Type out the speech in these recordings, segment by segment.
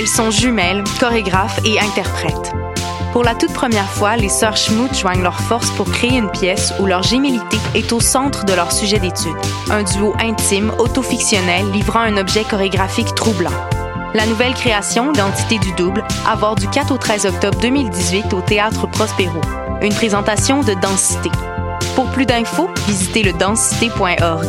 Elles sont jumelles, chorégraphes et interprètes. Pour la toute première fois, les sœurs Schmout joignent leurs forces pour créer une pièce où leur gémilité est au centre de leur sujet d'étude. Un duo intime, autofictionnel, livrant un objet chorégraphique troublant. La nouvelle création, L'entité du double, à voir du 4 au 13 octobre 2018 au Théâtre Prospero. Une présentation de Densité. Pour plus d'infos, visitez le densité.org.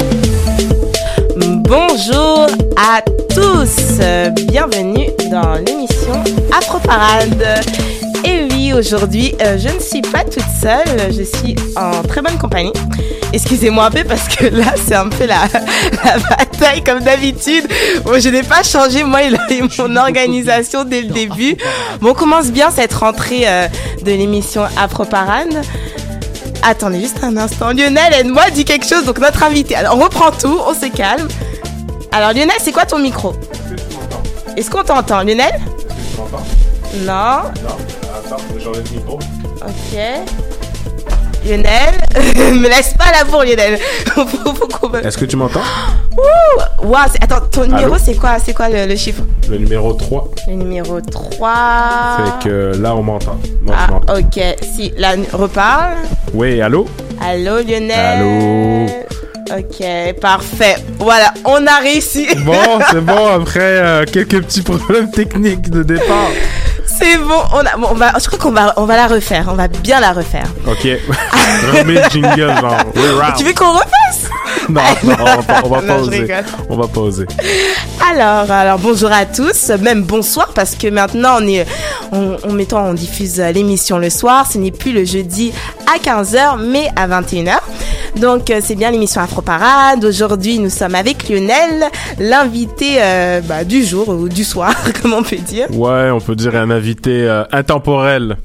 Bonjour à tous, bienvenue dans l'émission Afro Parade. Et oui, aujourd'hui, euh, je ne suis pas toute seule, je suis en très bonne compagnie. Excusez-moi un peu parce que là, c'est un peu la, la bataille comme d'habitude. Bon, je n'ai pas changé, moi, et mon organisation dès le début. Bon, on commence bien cette rentrée euh, de l'émission Afro Parade. Attendez juste un instant. Lionel, aide-moi, dis quelque chose. Donc, notre invité. Alors, on reprend tout, on se calme. Alors, Lionel, c'est quoi ton micro Est-ce qu'on t'entend, Lionel Non. Non, attends, j'enlève le micro. Ok. Lionel, me laisse pas la bourre, Lionel. Est-ce que tu m'entends Ouh c'est- attends, ton numéro, c'est quoi, c'est quoi le, le chiffre Le numéro 3. Le numéro 3. Fait que là, on m'entend. Moi, je Ah, m'entends. ok. Si, là, reparle. Oui, allô Allô, Lionel. Allô Ok, parfait. Voilà, on a réussi. Bon, c'est bon, après euh, quelques petits problèmes techniques de départ. C'est bon, on a, bon, on va, je crois qu'on va, on va la refaire. On va bien la refaire. Ok. Remets le jingle, genre. Tu veux qu'on refasse? Non, non, on va, on va Non, pas je oser. rigole. On va pas oser. Alors, alors bonjour à tous, même bonsoir parce que maintenant on est, on, on, on diffuse l'émission le soir. Ce n'est plus le jeudi à 15h, mais à 21h. Donc euh, c'est bien l'émission Afro Parade. Aujourd'hui, nous sommes avec Lionel, l'invité euh, bah, du jour ou du soir, comme on peut dire. Ouais, on peut dire un invité euh, intemporel.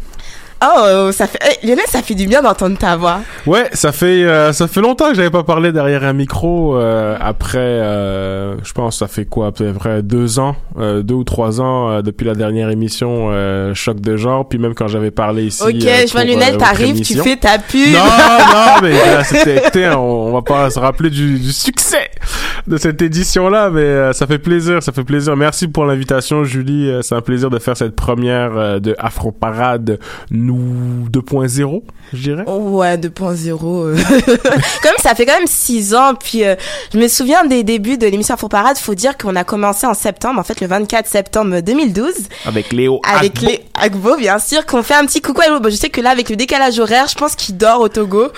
Oh, ça fait, eh, Lionel, ça fait du bien d'entendre ta voix. Ouais, ça fait euh, ça fait longtemps que j'avais pas parlé derrière un micro. euh, après, euh, je pense, ça fait quoi, à peu près deux ans, euh, deux ou trois ans euh, depuis la dernière émission euh, choc de genre. Puis même quand j'avais parlé ici. ok, je vois Lionel, t'arrives, tu fais ta pub. Non, non, mais là, c'était, on, on va pas se rappeler du, du succès de cette édition-là, mais euh, ça fait plaisir, ça fait plaisir. Merci pour l'invitation, Julie. Euh, c'est un plaisir de faire cette première euh, de Afro Parade nous 2.0, je dirais. Ouais, 2.0. euh. comme ça fait quand même six ans, puis euh, je me souviens des débuts de l'émission Afro Parade. Faut dire qu'on a commencé en septembre, en fait le 24 septembre 2012, Avec Léo avec les Agbo, bien sûr, qu'on fait un petit coucou à Léo. Bon, je sais que là, avec le décalage horaire, je pense qu'il dort au Togo.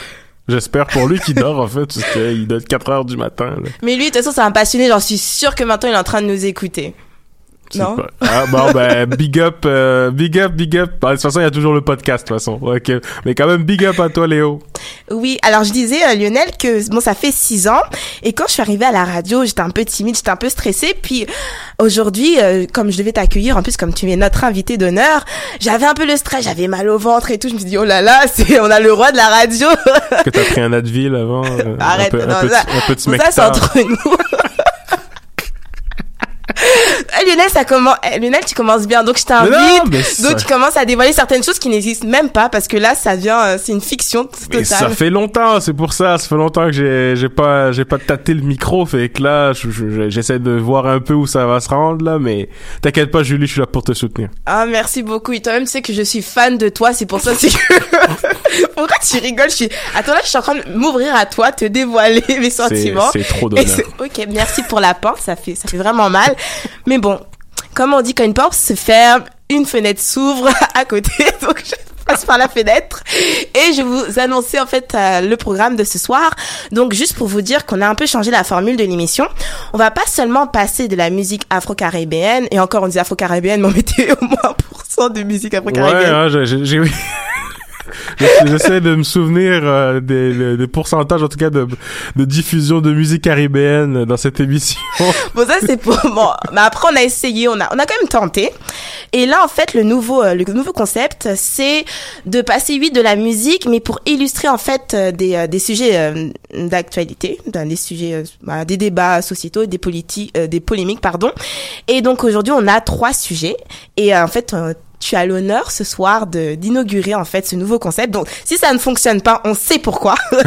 J'espère pour lui qu'il dort, en fait, parce qu'il doit être 4 heures du matin. là. Mais lui, de toute façon, c'est un passionné. J'en suis sûre que maintenant, il est en train de nous écouter. Non pas- Ah, bon, ben, big up, euh, big up, big up. Bah, de toute façon, il y a toujours le podcast, de toute façon. Ok. Mais quand même, big up à toi, Léo. Oui, alors je disais euh, Lionel que bon ça fait six ans et quand je suis arrivée à la radio j'étais un peu timide, j'étais un peu stressée puis aujourd'hui euh, comme je devais t'accueillir en plus comme tu es notre invité d'honneur j'avais un peu le stress, j'avais mal au ventre et tout je me suis dit oh là là c'est on a le roi de la radio Est-ce que t'as pris un Advil avant? euh, Arrête, un peu, non, un peu, ça- un peu de ça c'est entre nous Eh, Lionel, ça commence. eh, Lionel, tu commences bien, donc je t'invite. Donc tu commences à dévoiler certaines choses qui n'existent même pas parce que là, ça vient, euh, c'est une fiction Mais ça totale. fait longtemps, c'est pour ça. Ça fait longtemps que j'ai j'ai pas j'ai pas tâté le micro, fait que là, je- je- j'essaie de voir un peu où ça va se rendre là, mais t'inquiète pas, Julie, je suis là pour te soutenir. Ah, merci beaucoup. Et toi-même, tu sais que je suis fan de toi, c'est pour ça c'est que. Pourquoi tu rigoles? Je suis. Attends, là, je suis en train de m'ouvrir à toi, te dévoiler mes sentiments. c'est trop d'honneur. ok, merci pour la porte, ça fait, ça fait vraiment mal. Mais bon, comme on dit, quand une porte se ferme, une fenêtre s'ouvre à côté, donc je passe par la fenêtre. Et je vous annoncer en fait euh, le programme de ce soir. Donc juste pour vous dire qu'on a un peu changé la formule de l'émission, on va pas seulement passer de la musique afro-caribéenne, et encore on dit afro-caribéenne, mais on mettait au moins 1% de musique afro-caribéenne. hein, J'essaie de me souvenir euh, des, pourcentages, en tout cas, de, diffusion de musique caribéenne dans cette émission. Bon, ça, c'est pour, bon, mais après, on a essayé, on a, on a quand même tenté. Et là, en fait, le nouveau, euh, le nouveau concept, c'est de passer, oui, de la musique, mais pour illustrer, en fait, euh, des, des sujets d'actualité, des sujets, des débats sociétaux, des politiques, des polémiques, pardon. Et donc, aujourd'hui, on a trois sujets. Et, en fait, tu as l'honneur ce soir de d'inaugurer en fait ce nouveau concept. Donc si ça ne fonctionne pas, on sait pourquoi.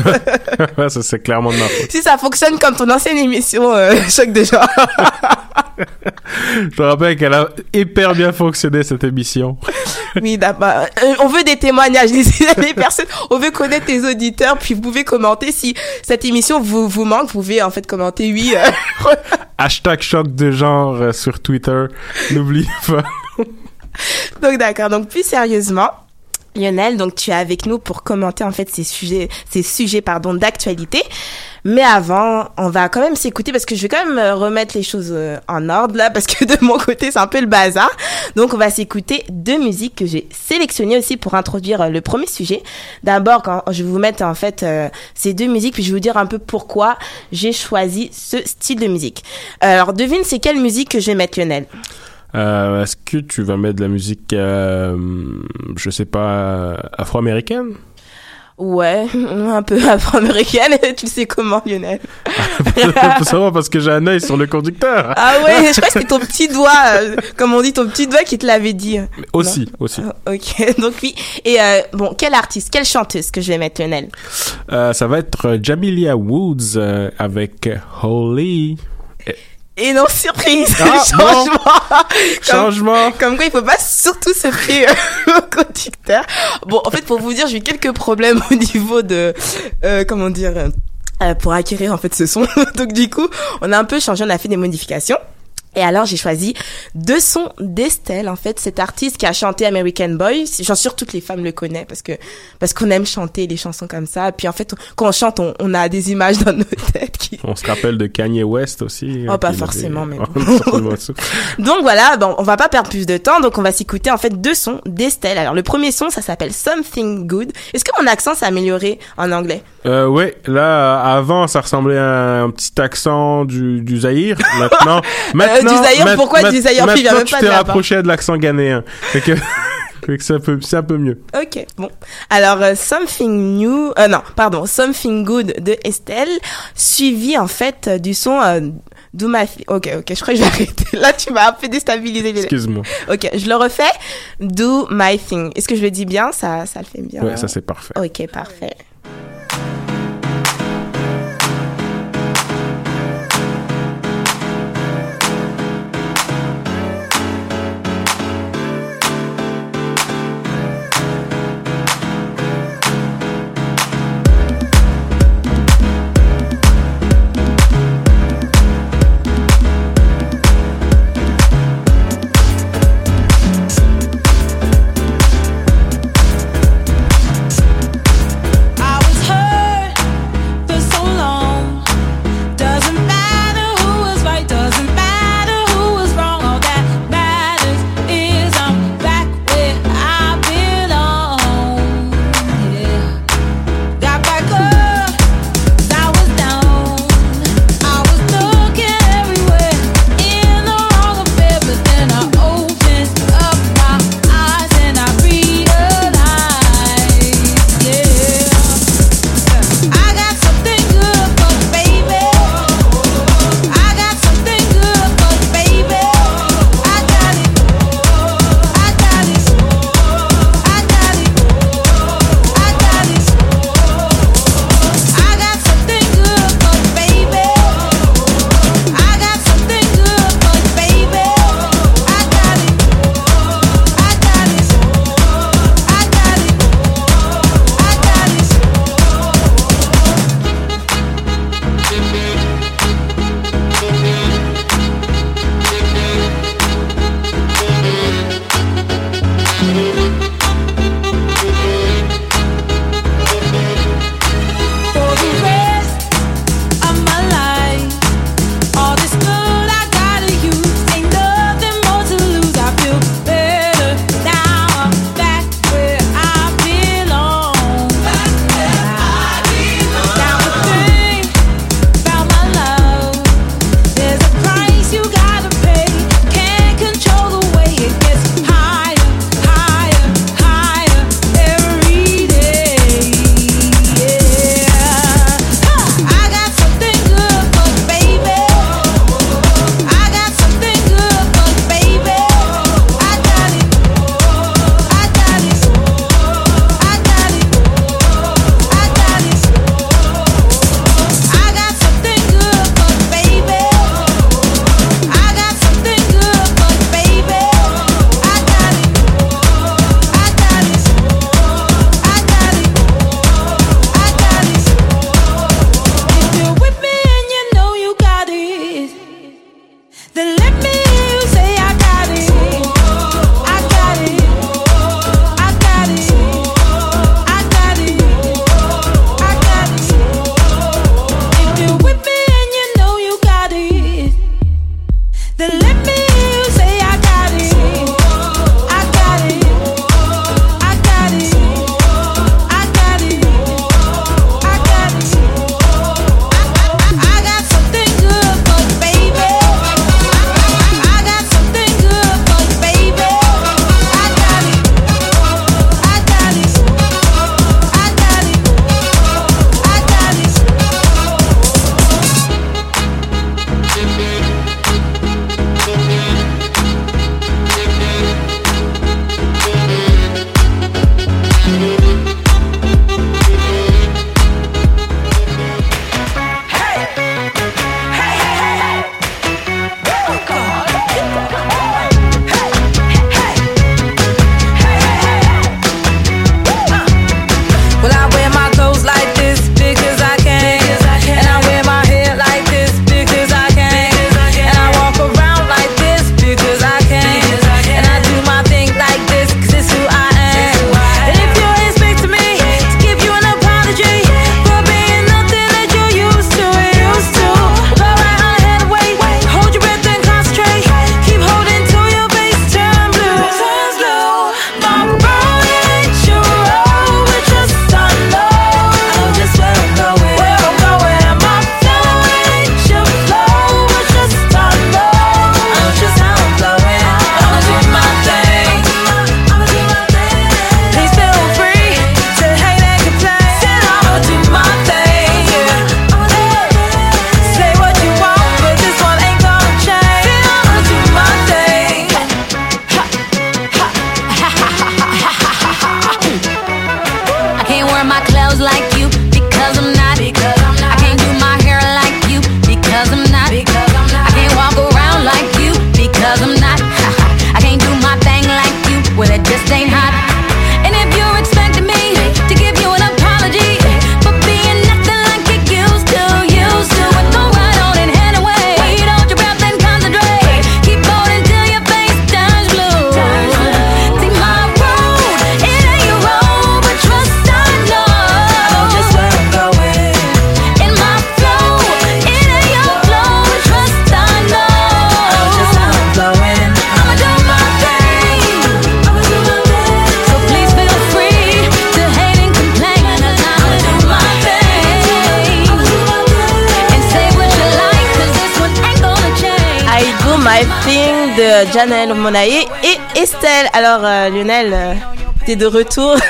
Ça, c'est clairement de ma faute. si ça fonctionne comme ton ancienne émission euh, choc de genre. Je te rappelle qu'elle a hyper bien fonctionné, cette émission. Oui, d'abord, euh, on veut des témoignages, les, personnes, on veut connaître tes auditeurs, puis vous pouvez commenter si cette émission vous, vous manque, vous pouvez en fait commenter oui. euh, Hashtag choc de genre euh, sur Twitter. N'oublie pas. donc d'accord, donc plus sérieusement. Lionel, donc tu es avec nous pour commenter en fait ces sujets, ces sujets pardon d'actualité. Mais avant, on va quand même s'écouter parce que je vais quand même euh, remettre les choses euh, en ordre là parce que de mon côté c'est un peu le bazar. Donc on va s'écouter deux musiques que j'ai sélectionnées aussi pour introduire euh, le premier sujet. D'abord, quand je vais vous mettre en fait ces deux musiques puis je vais vous dire un peu pourquoi j'ai choisi ce style de musique. Alors devine c'est quelle musique que je vais mettre Lionel? Euh, Est-ce que tu vas mettre de la musique, euh, je sais pas, afro-américaine? Ouais, un peu afro-américaine. tu le sais comment, Lionel? Faut savoir parce que j'ai un œil sur le conducteur. Ah ouais, je crois que c'était ton petit doigt, euh, comme on dit, ton petit doigt qui te l'avait dit. Mais aussi, aussi. Ah, Ok, donc oui. Et euh, bon, quelle artiste, quelle chanteuse que je vais mettre, Lionel? Euh, ça va être Jamilia Woods euh, avec Holy. Et non, surprise, Ah, changement comme, Changement. comme quoi, il faut pas surtout se fier au conducteur. Bon, en fait, pour vous dire, j'ai eu quelques problèmes au niveau de, euh, comment dire, euh, pour acquérir en fait ce son. Donc du coup, on a un peu changé, on a fait des modifications. Et alors j'ai choisi deux sons d'Estelle en fait. Cette artiste qui a chanté American Boy j'en suis sûre toutes les femmes le connaissent parce que parce qu'on aime chanter les chansons comme ça. Et puis en fait quand on chante on, on a des images dans nos têtes qui On se rappelle de Kanye West aussi. Oh, euh, pas forcément, mais donc voilà bon on va pas perdre plus de temps. Donc on va s'écouter en fait deux sons d'Estelle. Alors le premier son ça s'appelle Something Good. Est-ce que mon accent s'est amélioré en anglais? Euh, ouais, là, euh, avant, ça ressemblait à un petit accent du, du Zaïre. Maintenant, maintenant, Mat- pourquoi Puis il vient même tu pas t'es de là-bas. rapproché de l'accent ghanéen. C'est un peu, c'est un peu mieux. Ok, bon. Alors, euh, Something New, euh, non, pardon, Something Good de Estelle, suivi en fait euh, du son euh, Do My Thi- Ok, ok, je crois que je vais arrêter. Là, tu m'as un peu déstabilisé. Excuse-moi. Ok, je le refais. Do My Thing. Est-ce que je le dis bien? Ça, ça le fait bien. Ouais, ça c'est parfait. Ok, parfait. De Janelle Monae et Estelle. Alors, euh, Lionel, euh, t'es de retour.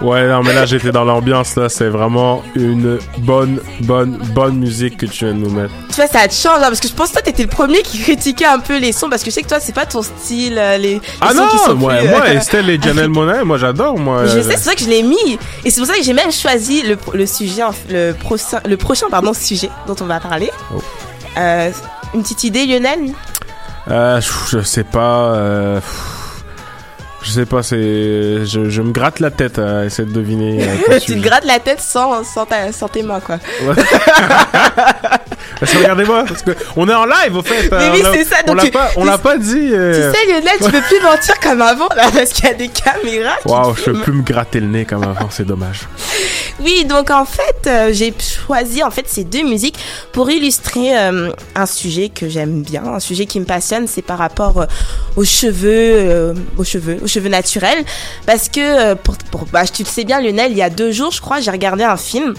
Ouais, non, mais là, j'étais dans l'ambiance, là. C'est vraiment une bonne, bonne, bonne musique que tu viens de nous mettre. tu vois, ça te change, hein, parce que je pense que toi, t'étais le premier qui critiquait un peu les sons, parce que je sais que toi, c'est pas ton style, euh, les, les Ah sons qui sont non, moi, plus, euh, moi, Estelle et Janelle Monae, moi, j'adore, moi. Je euh, sais, c'est vrai que je l'ai mis. Et c'est pour ça que j'ai même choisi le, le sujet, le, prochain, le prochain pardon, sujet dont on va parler. Oh. Euh, une petite idée, Lionel? Euh, je sais pas. euh, je sais pas, c'est. Je, je me gratte la tête à essayer de deviner. euh, Tu te grattes la tête sans, sans, ta- sans tes mains, quoi. Parce que regardez-moi, parce que on est en live au fait. Mais euh, oui, on c'est ça, On donc l'a tu- pas, on l'a pas dit. euh, Tu sais, Lionel, tu peux plus mentir comme avant, là, parce qu'il y a des caméras. Waouh, je peux plus me gratter le nez comme avant, c'est dommage. Oui, donc en fait, euh, j'ai choisi en fait ces deux musiques pour illustrer euh, un sujet que j'aime bien, un sujet qui me passionne, c'est par rapport aux cheveux, aux cheveux, aux cheveux naturels, parce que euh, pour, pour bah, tu le sais bien, Lionel, il y a deux jours, je crois, j'ai regardé un film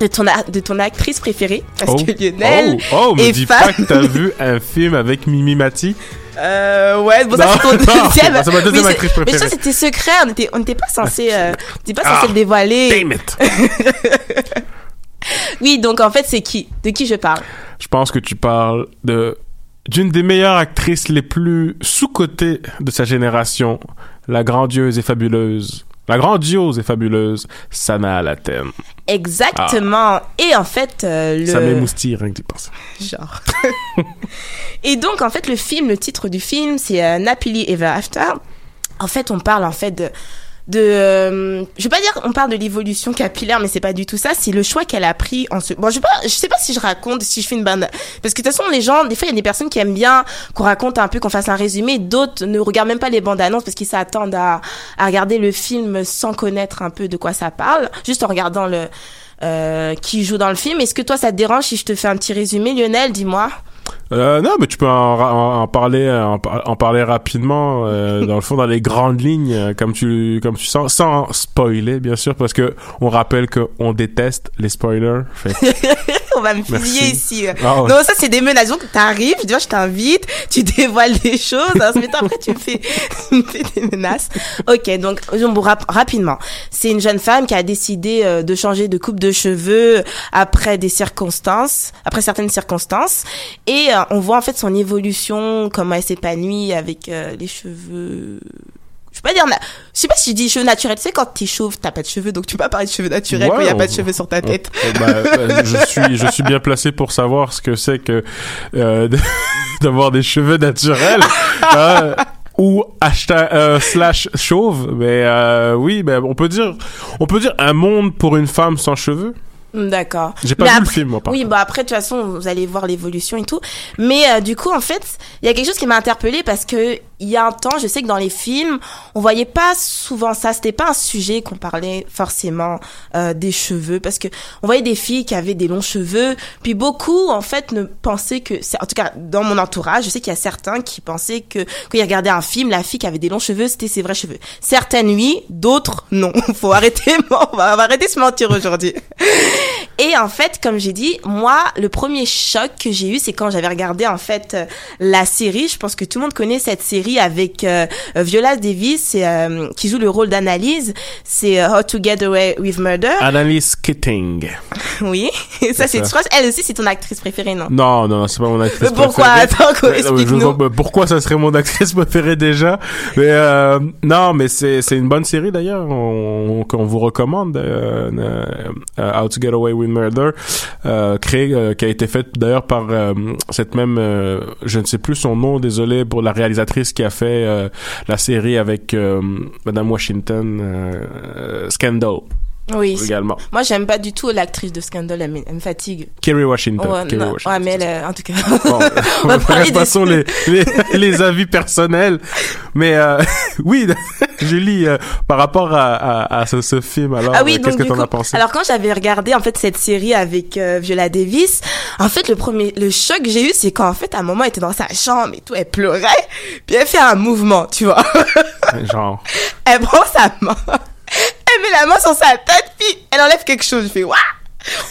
de ton de ton actrice préférée, parce oh, que Lionel oh, oh, me est dis fan. pas que t'as vu un film avec Mimi Mati. Euh, ouais, bon, ça c'est ton deuxième. c'est ma deuxième Oui, c'est- actrice Mais ça préférée. c'était secret, on était, on n'était pas censé, euh, n'était pas Ah, censé le dévoiler. Damn it. Oui, donc en fait c'est qui De qui je parle? Je pense que tu parles de d'une des meilleures actrices les plus sous-cotées de sa génération, la grandieuse et fabuleuse, la grandiose et fabuleuse Sana Alatem. Exactement. Et en fait, euh, le. Ça m'émoustille rien que d'y penser. Genre. et donc, en fait, le film, le titre du film, c'est euh, Happily Ever After. En fait, on parle en fait de. De euh, je vais pas dire on parle de l'évolution capillaire mais c'est pas du tout ça c'est le choix qu'elle a pris en ce bon je sais pas sais pas si je raconte si je fais une bande parce que de toute façon les gens des fois il y a des personnes qui aiment bien qu'on raconte un peu qu'on fasse un résumé d'autres ne regardent même pas les bandes annonces parce qu'ils s'attendent à, à regarder le film sans connaître un peu de quoi ça parle juste en regardant le euh, qui joue dans le film. Est-ce que toi ça te dérange si je te fais un petit résumé Lionel dis-moi Euh, non, mais tu peux en, en, en parler, en, par- en parler rapidement, euh, dans le fond, dans les grandes lignes, euh, comme tu, comme tu sens, sans spoiler, bien sûr, parce que on rappelle qu'on déteste les spoilers. on va me fusiller ici. Ouais. Non, ça c'est des menaces. Donc t'arrives, tu vois, je t'invite, tu dévoiles des choses, ensuite après tu me fais, tu me fais des menaces. Ok, donc bon, rap- rapidement, c'est une jeune femme qui a décidé euh, de changer de coupe de cheveux après des circonstances, après certaines circonstances, et euh, on voit en fait son évolution, comment elle s'épanouit avec euh, les cheveux. Je peux pas dire, na- je sais pas si je dis cheveux naturels. Tu sais, quand t'es chauve, t'as pas de cheveux, donc tu peux pas parler de cheveux naturels Ouais, quand il y a on- pas de cheveux sur ta tête. on- bah, bah, je suis, je suis bien placé pour savoir ce que c'est que euh, d'avoir des cheveux naturels. euh, ou hashtag euh, slash chauve mais euh, oui ben on peut dire on peut dire un monde pour une femme sans cheveux D'accord. j'ai pas Mais vu le film moi par Oui, bah après, de toute façon, vous allez voir l'évolution et tout. Mais euh, du coup, en fait, il y a quelque chose qui m'a interpellée parce que il y a un temps, je sais que dans les films, on voyait pas souvent ça. C'était pas un sujet qu'on parlait forcément euh, des cheveux parce que on voyait des filles qui avaient des longs cheveux. Puis beaucoup, en fait, ne pensaient que, en tout cas dans mon entourage, je sais qu'il y a certains qui pensaient que quand ils regardaient un film, la fille qui avait des longs cheveux, c'était ses vrais cheveux. Certaines oui, d'autres non. Faut arrêter, on va, on va arrêter de se mentir aujourd'hui. Et en fait, comme j'ai dit, moi, le premier choc que j'ai eu, c'est quand j'avais regardé en fait euh, la série. Je pense que tout le monde connaît cette série avec euh, euh, Viola Davis, euh, qui joue le rôle d'Analyse. C'est euh, How to Get Away with Murder. Annalise Keating Oui. ça, c'est, je crois, elle aussi, c'est ton actrice préférée, non? Non, non, c'est pas mon actrice Mais pourquoi? préférée. Attends, non, mais pas pourquoi ça serait mon actrice préférée déjà. Mais euh, non, mais c'est c'est une bonne série d'ailleurs on- qu'on vous recommande euh, euh, How to Get Away with Murder euh, créé euh, qui a été faite d'ailleurs par euh, cette même euh, je ne sais plus son nom désolé pour la réalisatrice qui a fait euh, la série avec Madame Washington Scandal Oui. également Moi, j'aime pas du tout l'actrice de Scandal, elle, me- fatigue. Kerry Washington, Ouais, Kerry non. Washington. Ouais, mais elle, euh, en tout cas. Bon, on va passons les, les, les avis personnels. Mais euh, oui, Julie, euh, par rapport à, à, à ce, ce film, alors, Ah oui, qu'est-ce que t'en as pensé? Alors quand j'avais regardé en fait cette série avec euh, Viola Davis, en fait le premier le choc que j'ai eu c'est quand en fait à un moment elle était dans sa chambre et tout, elle pleurait, puis elle fait un mouvement, tu vois. Genre, elle prend sa main, elle met la main sur sa tête, puis elle enlève quelque chose. Je fais waouh.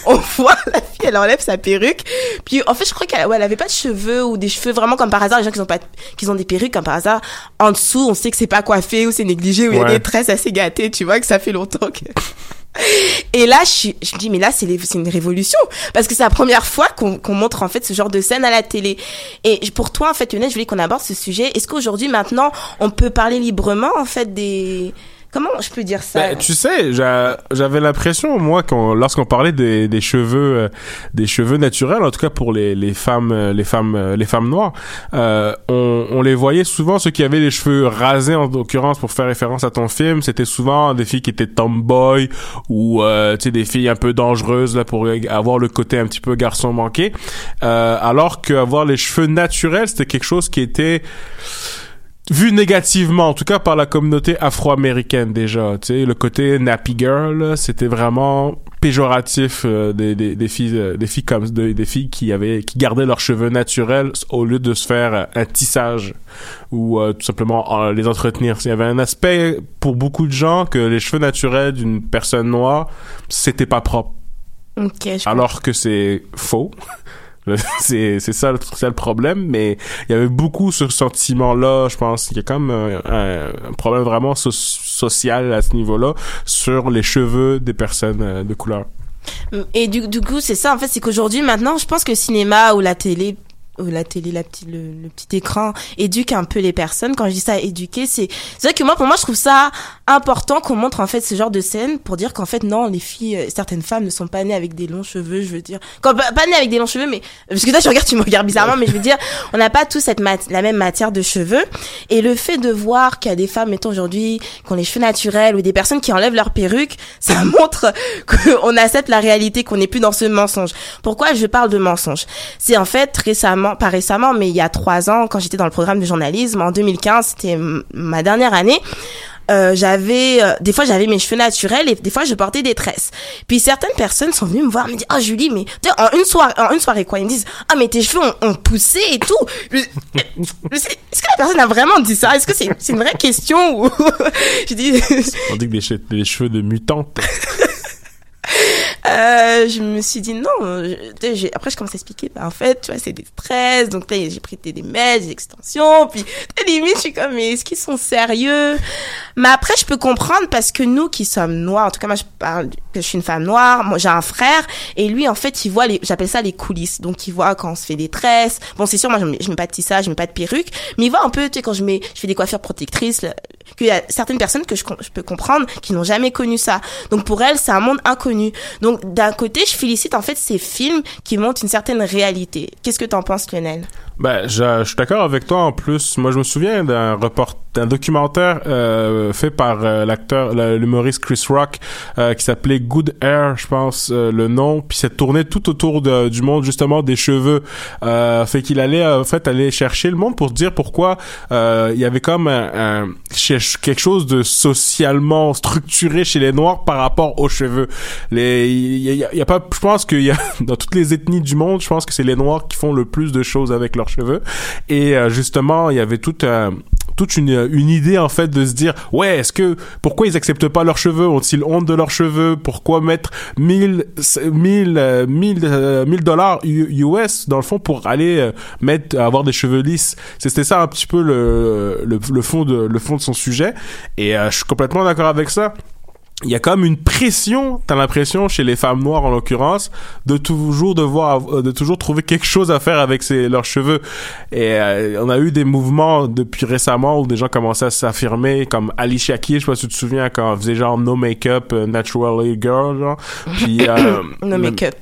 On voit la fille, elle enlève sa perruque. Puis en fait, je crois qu'elle ouais, elle avait pas de cheveux ou des cheveux vraiment comme par hasard. Les gens qui ont pas, qui ont des perruques comme par hasard. En dessous, on sait que c'est pas coiffé ou c'est négligé ou il y a des tresses assez gâtées. Tu vois que ça fait longtemps que. Et là, je, me dis, mais là, c'est une révolution. Parce que c'est la première fois qu'on qu'on montre, en fait, ce genre de scène à la télé. Et pour toi, en fait, Lionel, je voulais qu'on aborde ce sujet. Est-ce qu'aujourd'hui, maintenant, on peut parler librement, en fait, des... Comment je peux dire ça Ben, tu sais, j'a- j'avais l'impression moi qu'on lorsqu'on parlait des, des cheveux euh, des cheveux naturels, en tout cas pour les, les femmes euh, les femmes euh, les femmes noires, euh, on, on les voyait souvent ceux qui avaient les cheveux rasés en l'occurrence pour faire référence à ton film, c'était souvent des filles qui étaient tomboy ou euh, tu sais des filles un peu dangereuses là pour avoir le côté un petit peu garçon manqué, alors qu'avoir les cheveux naturels c'était quelque chose qui était vu négativement, en tout cas par la communauté afro-américaine déjà. Tu sais, le côté nappy girl, c'était vraiment péjoratif euh, des, des, des filles, euh, des filles comme des, des filles qui avaient, qui gardaient leurs cheveux naturels au lieu de se faire euh, un tissage ou euh, tout simplement euh, les entretenir. Il y avait un aspect pour beaucoup de gens que les cheveux naturels d'une personne noire, c'était pas propre. Ok, je Alors que c'est faux. c'est c'est ça, ça le problème mais il y avait beaucoup ce sentiment là je pense il y a comme un, un- problème vraiment so- social à ce niveau là sur les cheveux des personnes euh, de couleur. Et du, du coup, c'est ça, en fait, c'est qu'aujourd'hui, maintenant, je pense que le cinéma ou la télé, la télé, la petite, le, le petit écran éduque un peu les personnes. Quand je dis ça, éduquer, c'est, c'est vrai que moi, pour moi, je trouve ça important qu'on montre, en fait, ce genre de scène pour dire qu'en fait, non, les filles, euh, certaines femmes ne sont pas nées avec des longs cheveux, je veux dire. Quand, pas, nées avec des longs cheveux, mais, parce que là, je regarde, tu me regardes bizarrement, mais je veux dire, on n'a pas tous cette mat- la même matière de cheveux. Et le fait de voir qu'il y a des femmes, mettons aujourd'hui, qui ont les cheveux naturels ou des personnes qui enlèvent leur perruque, ça montre qu'on accepte la réalité, qu'on n'est plus dans ce mensonge. Pourquoi je parle de mensonge? C'est en fait récemment, pas récemment, mais il y a trois ans, quand j'étais dans le programme de journalisme, en 2015, c'était ma dernière année. euh, j'avais euh, des fois j'avais mes cheveux naturels et des fois je portais des tresses. Puis certaines personnes sont venues me voir me dire "Ah Julie, mais en une soirée en une soirée quoi, ils me disent "Ah mais tes cheveux ont, ont poussé et tout." Sais- Est-ce que la personne a vraiment dit ça? Est-ce que c'est c'est une vraie question ou je dis on dit que des, che- des cheveux de mutante Euh, je me suis dit non. je- après, je commence à expliquer. Bah, en fait, tu vois, c'est des stress. Donc là, j'ai pris des, mèches, des extensions. Puis, limite, je suis comme, mais est-ce qu'ils sont sérieux? Mais après, je peux comprendre parce que nous qui sommes noirs, en tout cas, moi, je parle, que je suis une femme noire. Moi, j'ai un frère et lui, en fait, il voit les, j'appelle ça les coulisses. Donc, il voit quand on se fait des tresses. Bon, c'est sûr, moi, je mets, je mets pas de tissage, je mets pas de perruque, mais il voit un peu, tu sais, quand je mets, je fais des coiffures protectrices, qu'il y a certaines personnes que je, je peux comprendre qui n'ont jamais connu ça. Donc pour elles, c'est un monde inconnu. Donc d'un côté, je félicite en fait ces films qui montrent une certaine réalité. Qu'est-ce que t'en penses, Lionel? Ben, je, je suis d'accord avec toi. En plus, moi, je me souviens d'un report, d'un documentaire euh, fait par euh, l'acteur, l'humoriste Chris Rock, euh, qui s'appelait Good Hair, je pense, euh, le nom. Puis c'est tourné tout autour du monde justement des cheveux. Euh, fait qu'il allait en fait aller chercher le monde pour dire pourquoi il y avait comme un, un- quelque chose de socialement structuré chez les Noirs par rapport aux cheveux. Les, il y, y a- pas, je pense qu'il y a dans toutes les ethnies du monde, je pense que c'est les Noirs qui font le plus de choses avec leurs cheveux. Et euh, justement, il y avait toute euh, toute une, une idée en fait de se dire ouais est-ce que pourquoi ils acceptent pas leurs cheveux? Ont-ils honte de leurs cheveux? Pourquoi mettre 1000 1000 euh, 1000 euh, 1000 dollars US dans le fond pour aller euh, mettre avoir des cheveux lisses? C'était ça un petit peu le, le fond de le fond de son sujet. Et je suis complètement d'accord avec ça il y a comme une pression, t'as l'impression chez les femmes noires en l'occurrence, de toujours devoir, euh, de toujours trouver quelque chose à faire avec ses, leurs cheveux. Et euh, on a eu des mouvements depuis récemment où des gens commençaient à s'affirmer, comme Alicia Keys, je sais pas si tu te souviens quand elle faisait genre no make-up, euh, naturally girl, genre. Puis, euh, No make-up.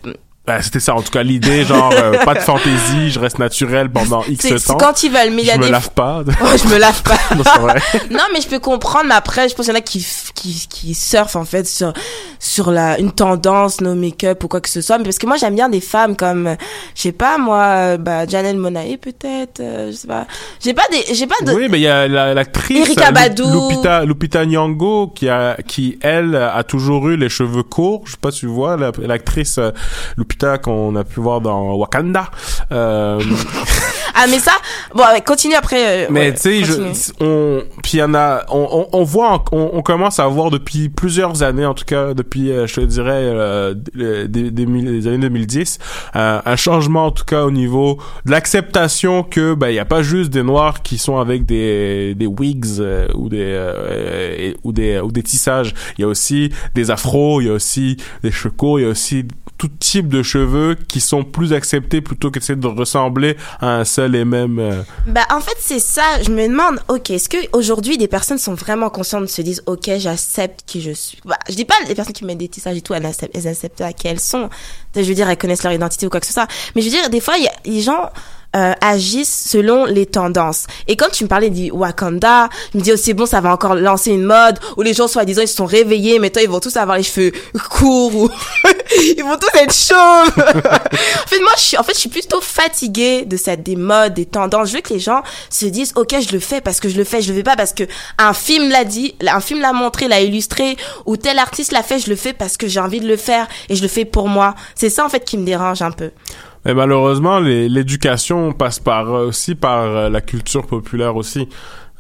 Ben, c'était ça, en tout cas, l'idée, genre, euh, pas de fantaisie, je reste naturel pendant X C'est c'est temps. quand ils veulent, mais il y a je me lave pas. Je me lave pas. Non, c'est vrai. non, mais je peux comprendre, mais après, je pense qu'il y en a qui, qui, qui surfent, en fait, sur, sur la, une tendance, no make-up ou quoi que ce soit. Mais parce que moi, j'aime bien des femmes comme, euh, je sais pas, moi, euh, bah, Janelle Monae, peut-être, euh, je sais pas. J'ai pas des, j'ai pas de, Oui, mais il y a la- l'actrice Erykah euh, Badu. Lupita, Lupita Nyong'o qui a, qui elle a toujours eu les cheveux courts. Je sais pas si tu vois la- l'actrice euh, Qu'on a pu voir dans Wakanda. Euh, ah, mais ça, bon, continue après. euh, mais ouais, tu sais, on, puis y en a, on, on, on voit, on, on commence à voir depuis plusieurs années, en tout cas depuis, euh, je te dirais, euh, des, années 2010, euh, un changement en tout cas au niveau de l'acceptation que ben il y a pas juste des noirs qui sont avec des des wigs ou des ou des ou des tissages. Il y a aussi des afros, il y a aussi des cheveux courts, il y a aussi tout type de cheveux qui sont plus acceptés plutôt que de ressembler à un seul et même euh, Bah, en fait, c'est ça. Je me demande, ok, est-ce que aujourd'hui des personnes sont vraiment conscientes, se disent, ok, j'accepte qui je suis? Bah, je dis pas les personnes qui mettent des tissages et tout, elles acceptent, elles acceptent à qui elles sont. Je veux dire, elles connaissent leur identité ou quoi que ce soit. Mais je veux dire, des fois, il y a les gens. Euh, agissent selon les tendances. Et quand tu me parlais du Wakanda, je me dis, oh, c'est bon, ça va encore lancer une mode où les gens, soi-disant, ils se sont réveillés, mais toi, ils vont tous avoir les cheveux courts ou ils vont tous être chauves. en fait, moi, je suis, en fait, je suis plutôt fatiguée de cette, des modes, des tendances. Je veux que les gens se disent, OK, je le fais parce que je le fais. Je le fais pas parce que un film l'a dit, un film l'a montré, l'a illustré, ou tel artiste l'a fait. Je le fais parce que j'ai envie de le faire et je le fais pour moi. C'est ça, en fait, qui me dérange un peu. Mais malheureusement, l'éducation passe par euh, aussi par euh, la culture populaire aussi.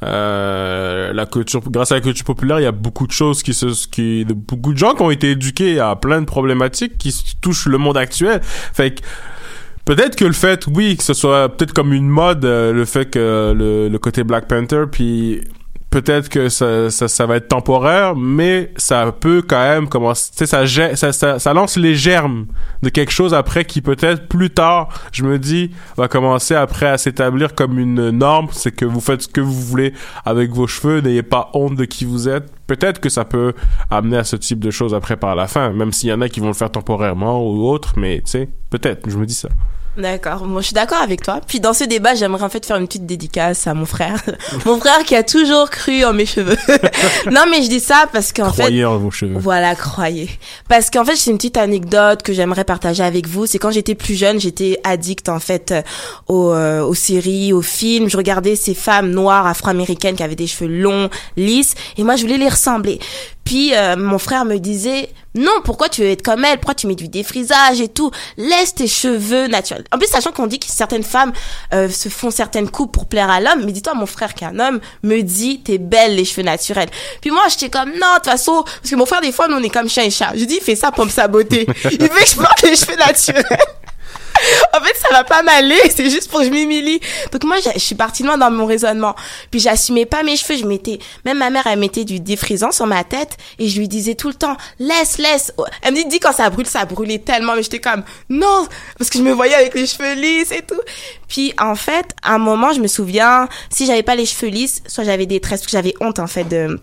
Euh, la culture, grâce à la culture populaire, il y a beaucoup de choses qui se, qui, beaucoup de gens qui ont été éduqués à plein de problématiques qui touchent le monde actuel. Fait que peut-être que le fait, oui, que ce soit peut-être comme une mode, euh, le fait que le, le côté Black Panther, puis peut-être que ça, ça, va être temporaire, mais ça peut quand même commencer, ça, ça, ça lance les germes de quelque chose après qui peut-être plus tard, je me dis, va commencer après à s'établir comme une norme, c'est que vous faites ce que vous voulez avec vos cheveux, n'ayez pas honte de qui vous êtes. Peut-être que ça peut amener à ce type de choses après par la fin, même s'il y en a qui vont le faire temporairement ou autre, mais tu sais, peut-être, je me dis ça. D'accord. Moi, je suis d'accord avec toi. Puis dans ce débat, j'aimerais en fait faire une petite dédicace à mon frère. mon frère qui a toujours cru en mes cheveux. non, mais je dis ça parce qu'en fait, Croyez en vos cheveux. Voilà, croyez. Parce qu'en fait, c'est une petite anecdote que j'aimerais partager avec vous. C'est quand j'étais plus jeune, j'étais addict en fait euh, aux, euh, aux séries, aux films. Je regardais ces femmes noires afro-américaines qui avaient des cheveux longs, lisses, et moi je voulais les ressembler. Puis euh, mon frère me disait non, pourquoi tu veux être comme elle? Pourquoi tu mets du défrisage et tout? Laisse tes cheveux naturels. En plus, sachant qu'on dit que certaines femmes euh, se font certaines coupes pour plaire à l'homme, mais dis-toi, mon frère qui est un homme me dit t'es belle les cheveux naturels. Puis moi, j'étais comme non, de toute façon, parce que mon frère des fois, nous on est comme chien et chat. Je dis il fait ça pour me saboter. Il veut que je porte les cheveux naturels. en fait, ça va pas m'aller, c'est juste pour que je m'humilie. Donc moi, je suis partie loin dans mon raisonnement. Puis j'assumais pas mes cheveux, je mettais, même ma mère, elle mettait du défrisant sur ma tête et je lui disais tout le temps, laisse, laisse. Elle me dit, dis quand ça brûle, ça brûlait tellement, mais j'étais comme, non, parce que je me voyais avec les cheveux lisses et tout. Puis en fait, à un moment, je me souviens, si j'avais pas les cheveux lisses, soit j'avais des tresses, parce que j'avais honte en fait de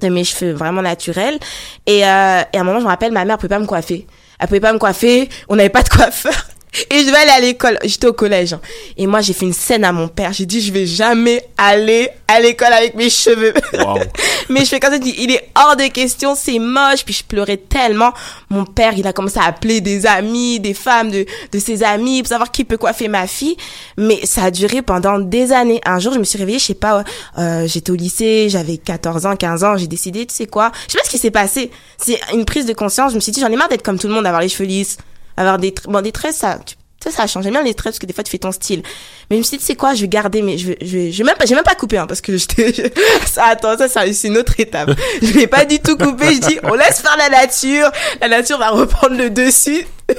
de mes cheveux vraiment naturels. Et, euh, et à un moment, je me rappelle, ma mère pouvait pas me coiffer. Elle pouvait pas me coiffer, on n'avait pas de coiffeur. Et je devais aller à l'école. J'étais au collège. hein. Et moi, j'ai fait une scène à mon père. J'ai dit, je vais jamais aller à l'école avec mes cheveux. Wow. Mais je fais comme ça, il est hors de question, c'est moche. Puis je pleurais tellement. Mon père, il a commencé à appeler des amis, des femmes de, de ses amis pour savoir qui peut coiffer ma fille. Mais ça a duré pendant des années. Un jour, je me suis réveillée, je sais pas, euh, j'étais au lycée, j'avais 14 ans, 15 ans, j'ai décidé, tu sais quoi, je sais pas ce qui s'est passé. C'est une prise de conscience. Je me suis dit, j'en ai marre d'être comme tout le monde, d'avoir les cheveux lisses, avoir des, bon, des tresses, ça, tu sais, ça change. J'aime bien les traits parce que des fois tu fais ton style. Mais je me suis dit, tu sais quoi, je vais garder mes, je vais, je vais, je vais même pas, j'ai même pas coupé, hein, parce que j'étais, je- ça, attends, ça, ça, c'est une autre étape. Je l'ai pas du tout coupé. Je dis, on laisse faire la nature. La nature va reprendre le dessus.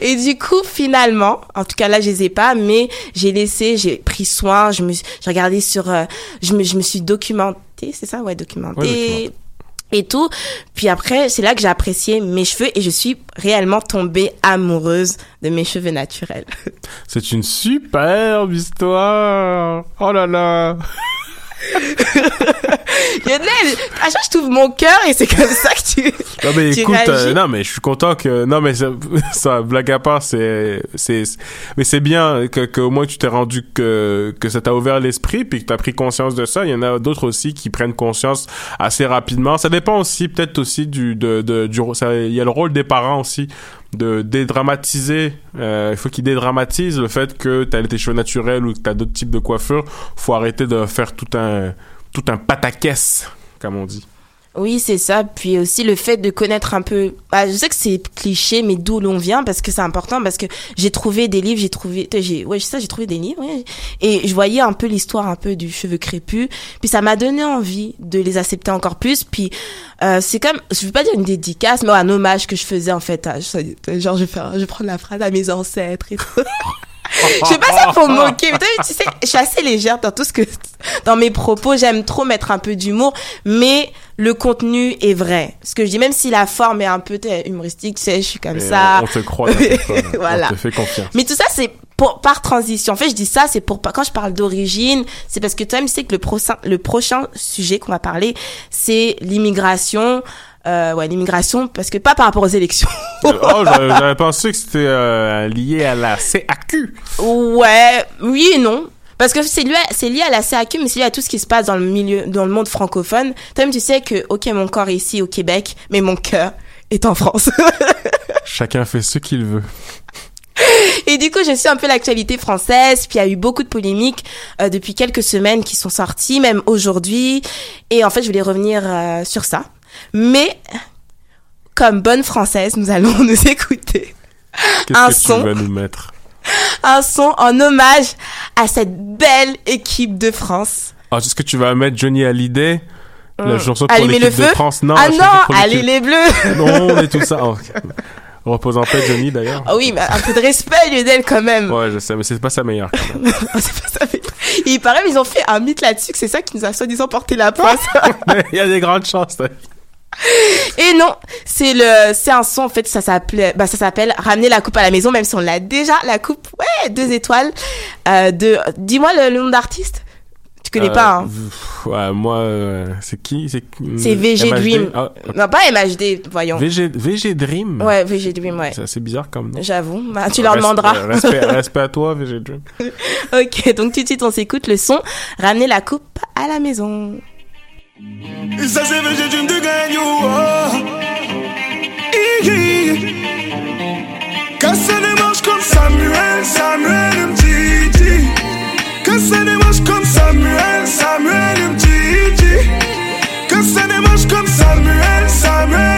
Et du coup, finalement, en tout cas là, je les ai pas, mais j'ai laissé, j'ai pris soin, je me, suis- j'ai regardé sur, euh, je me, je me suis documentée, c'est ça, ouais, documentée. Ouais, documentée. Et tout. Puis après, c'est là que j'ai apprécié mes cheveux et je suis réellement tombée amoureuse de mes cheveux naturels. C'est une superbe histoire. Oh là là. Lionel, à chaque fois je t'ouvre mon cœur et c'est comme ça que tu. Non mais tu écoute, euh, non mais je suis content que non mais ça, ça blague à part c'est c'est mais c'est bien que, que au moins tu t'es rendu que que ça t'a ouvert l'esprit puis que t'as pris conscience de ça. Il y en a d'autres aussi qui prennent conscience assez rapidement. Ça dépend aussi peut-être aussi du de, de du ça, il y a le rôle des parents aussi de dédramatiser. Euh, il faut qu'ils dédramatisent le fait que t'as tes cheveux naturels ou que t'as d'autres types de coiffures. Faut arrêter de faire tout un tout un pataquès comme on dit. Oui, c'est ça. Puis aussi le fait de connaître un peu. Bah, je sais que c'est cliché, mais d'où l'on vient, parce que c'est important, parce que j'ai trouvé des livres, j'ai trouvé, j'ai, ouais, ça, j'ai trouvé des livres, ouais. et je voyais un peu l'histoire un peu du cheveu crépus. Puis ça m'a donné envie de les accepter encore plus. Puis euh, c'est comme, je veux pas dire une dédicace, mais un hommage que je faisais en fait. À, genre, je vais je vais prendre la phrase à mes ancêtres et tout. je fais pas ça pour me moquer, mais toi, tu sais, je suis assez légère dans tout ce que, dans mes propos, j'aime trop mettre un peu d'humour, mais le contenu est vrai. Ce que je dis, même si la forme est un peu humoristique, tu sais, je suis comme Et ça. On te croit. Voilà. On te fait confiance. Mais tout ça, c'est pour, par transition. En fait, je dis ça, c'est pour, quand je parle d'origine, c'est parce que toi-même, tu sais que le prochain, le prochain sujet qu'on va parler, c'est l'immigration. Euh, ouais, l'immigration, parce que pas par rapport aux élections. oh, j'avais pensé que c'était euh, lié à la CAQ. Ouais, oui et non. Parce que c'est lié, c'est lié à la CAQ, mais c'est lié à tout ce qui se passe dans le milieu, dans le monde francophone. Toi-même, tu sais que, ok, mon corps est ici au Québec, mais mon cœur est en France. Chacun fait ce qu'il veut. Et du coup, je suis un peu l'actualité française. Puis il y a eu beaucoup de polémiques euh, depuis quelques semaines qui sont sorties, même aujourd'hui. Et en fait, je voulais revenir euh, sur ça. Mais comme bonne française, nous allons nous écouter Qu'est-ce un que son, tu vas nous mettre? Un son en hommage à cette belle équipe de France. Ah, est-ce que tu vas mettre Johnny Hallyday? La Hum. chanson pour l'équipe de France? Non, Ah non, allez les bleus Non, on est tout ça. Oh, ok. Repose en paix, Johnny, d'ailleurs. Ah oui, mais un peu de respect, Lionel, quand même. Ouais, je sais, mais c'est pas sa meilleure. C'est pas mais- Et il paraît, ils ont fait un mythe là-dessus, que c'est ça qui nous a soi-disant porté la poisse. Il y a des grandes chances. Et non, c'est le, c'est un son, en fait, ça s'appelle, bah, ça s'appelle Ramener la coupe à la maison, même si on l'a déjà, la coupe, ouais, deux étoiles, euh, de, dis-moi le, le nom d'artiste. Tu connais Euh, pas, hein. pff, Ouais, moi, euh, c'est qui C'est C'est VG MHD? Dream. Ah, Non, pas MHD, voyons. VG, VG Dream Ouais, VG Dream, ouais. C'est assez bizarre comme nom. J'avoue. Bah, tu leur demanderas. euh, Respect, respect à toi, VG Dream. ok, donc tout de suite, on s'écoute le son Ramener la coupe à la maison. Et ça c'est VG Dream de gagne oh. Iggy. Casse les manches comme Samuel, Samuel Mtiti Casse les manches comme Samuel, Samuel Mtiti Casse les manches comme Samuel, Samuel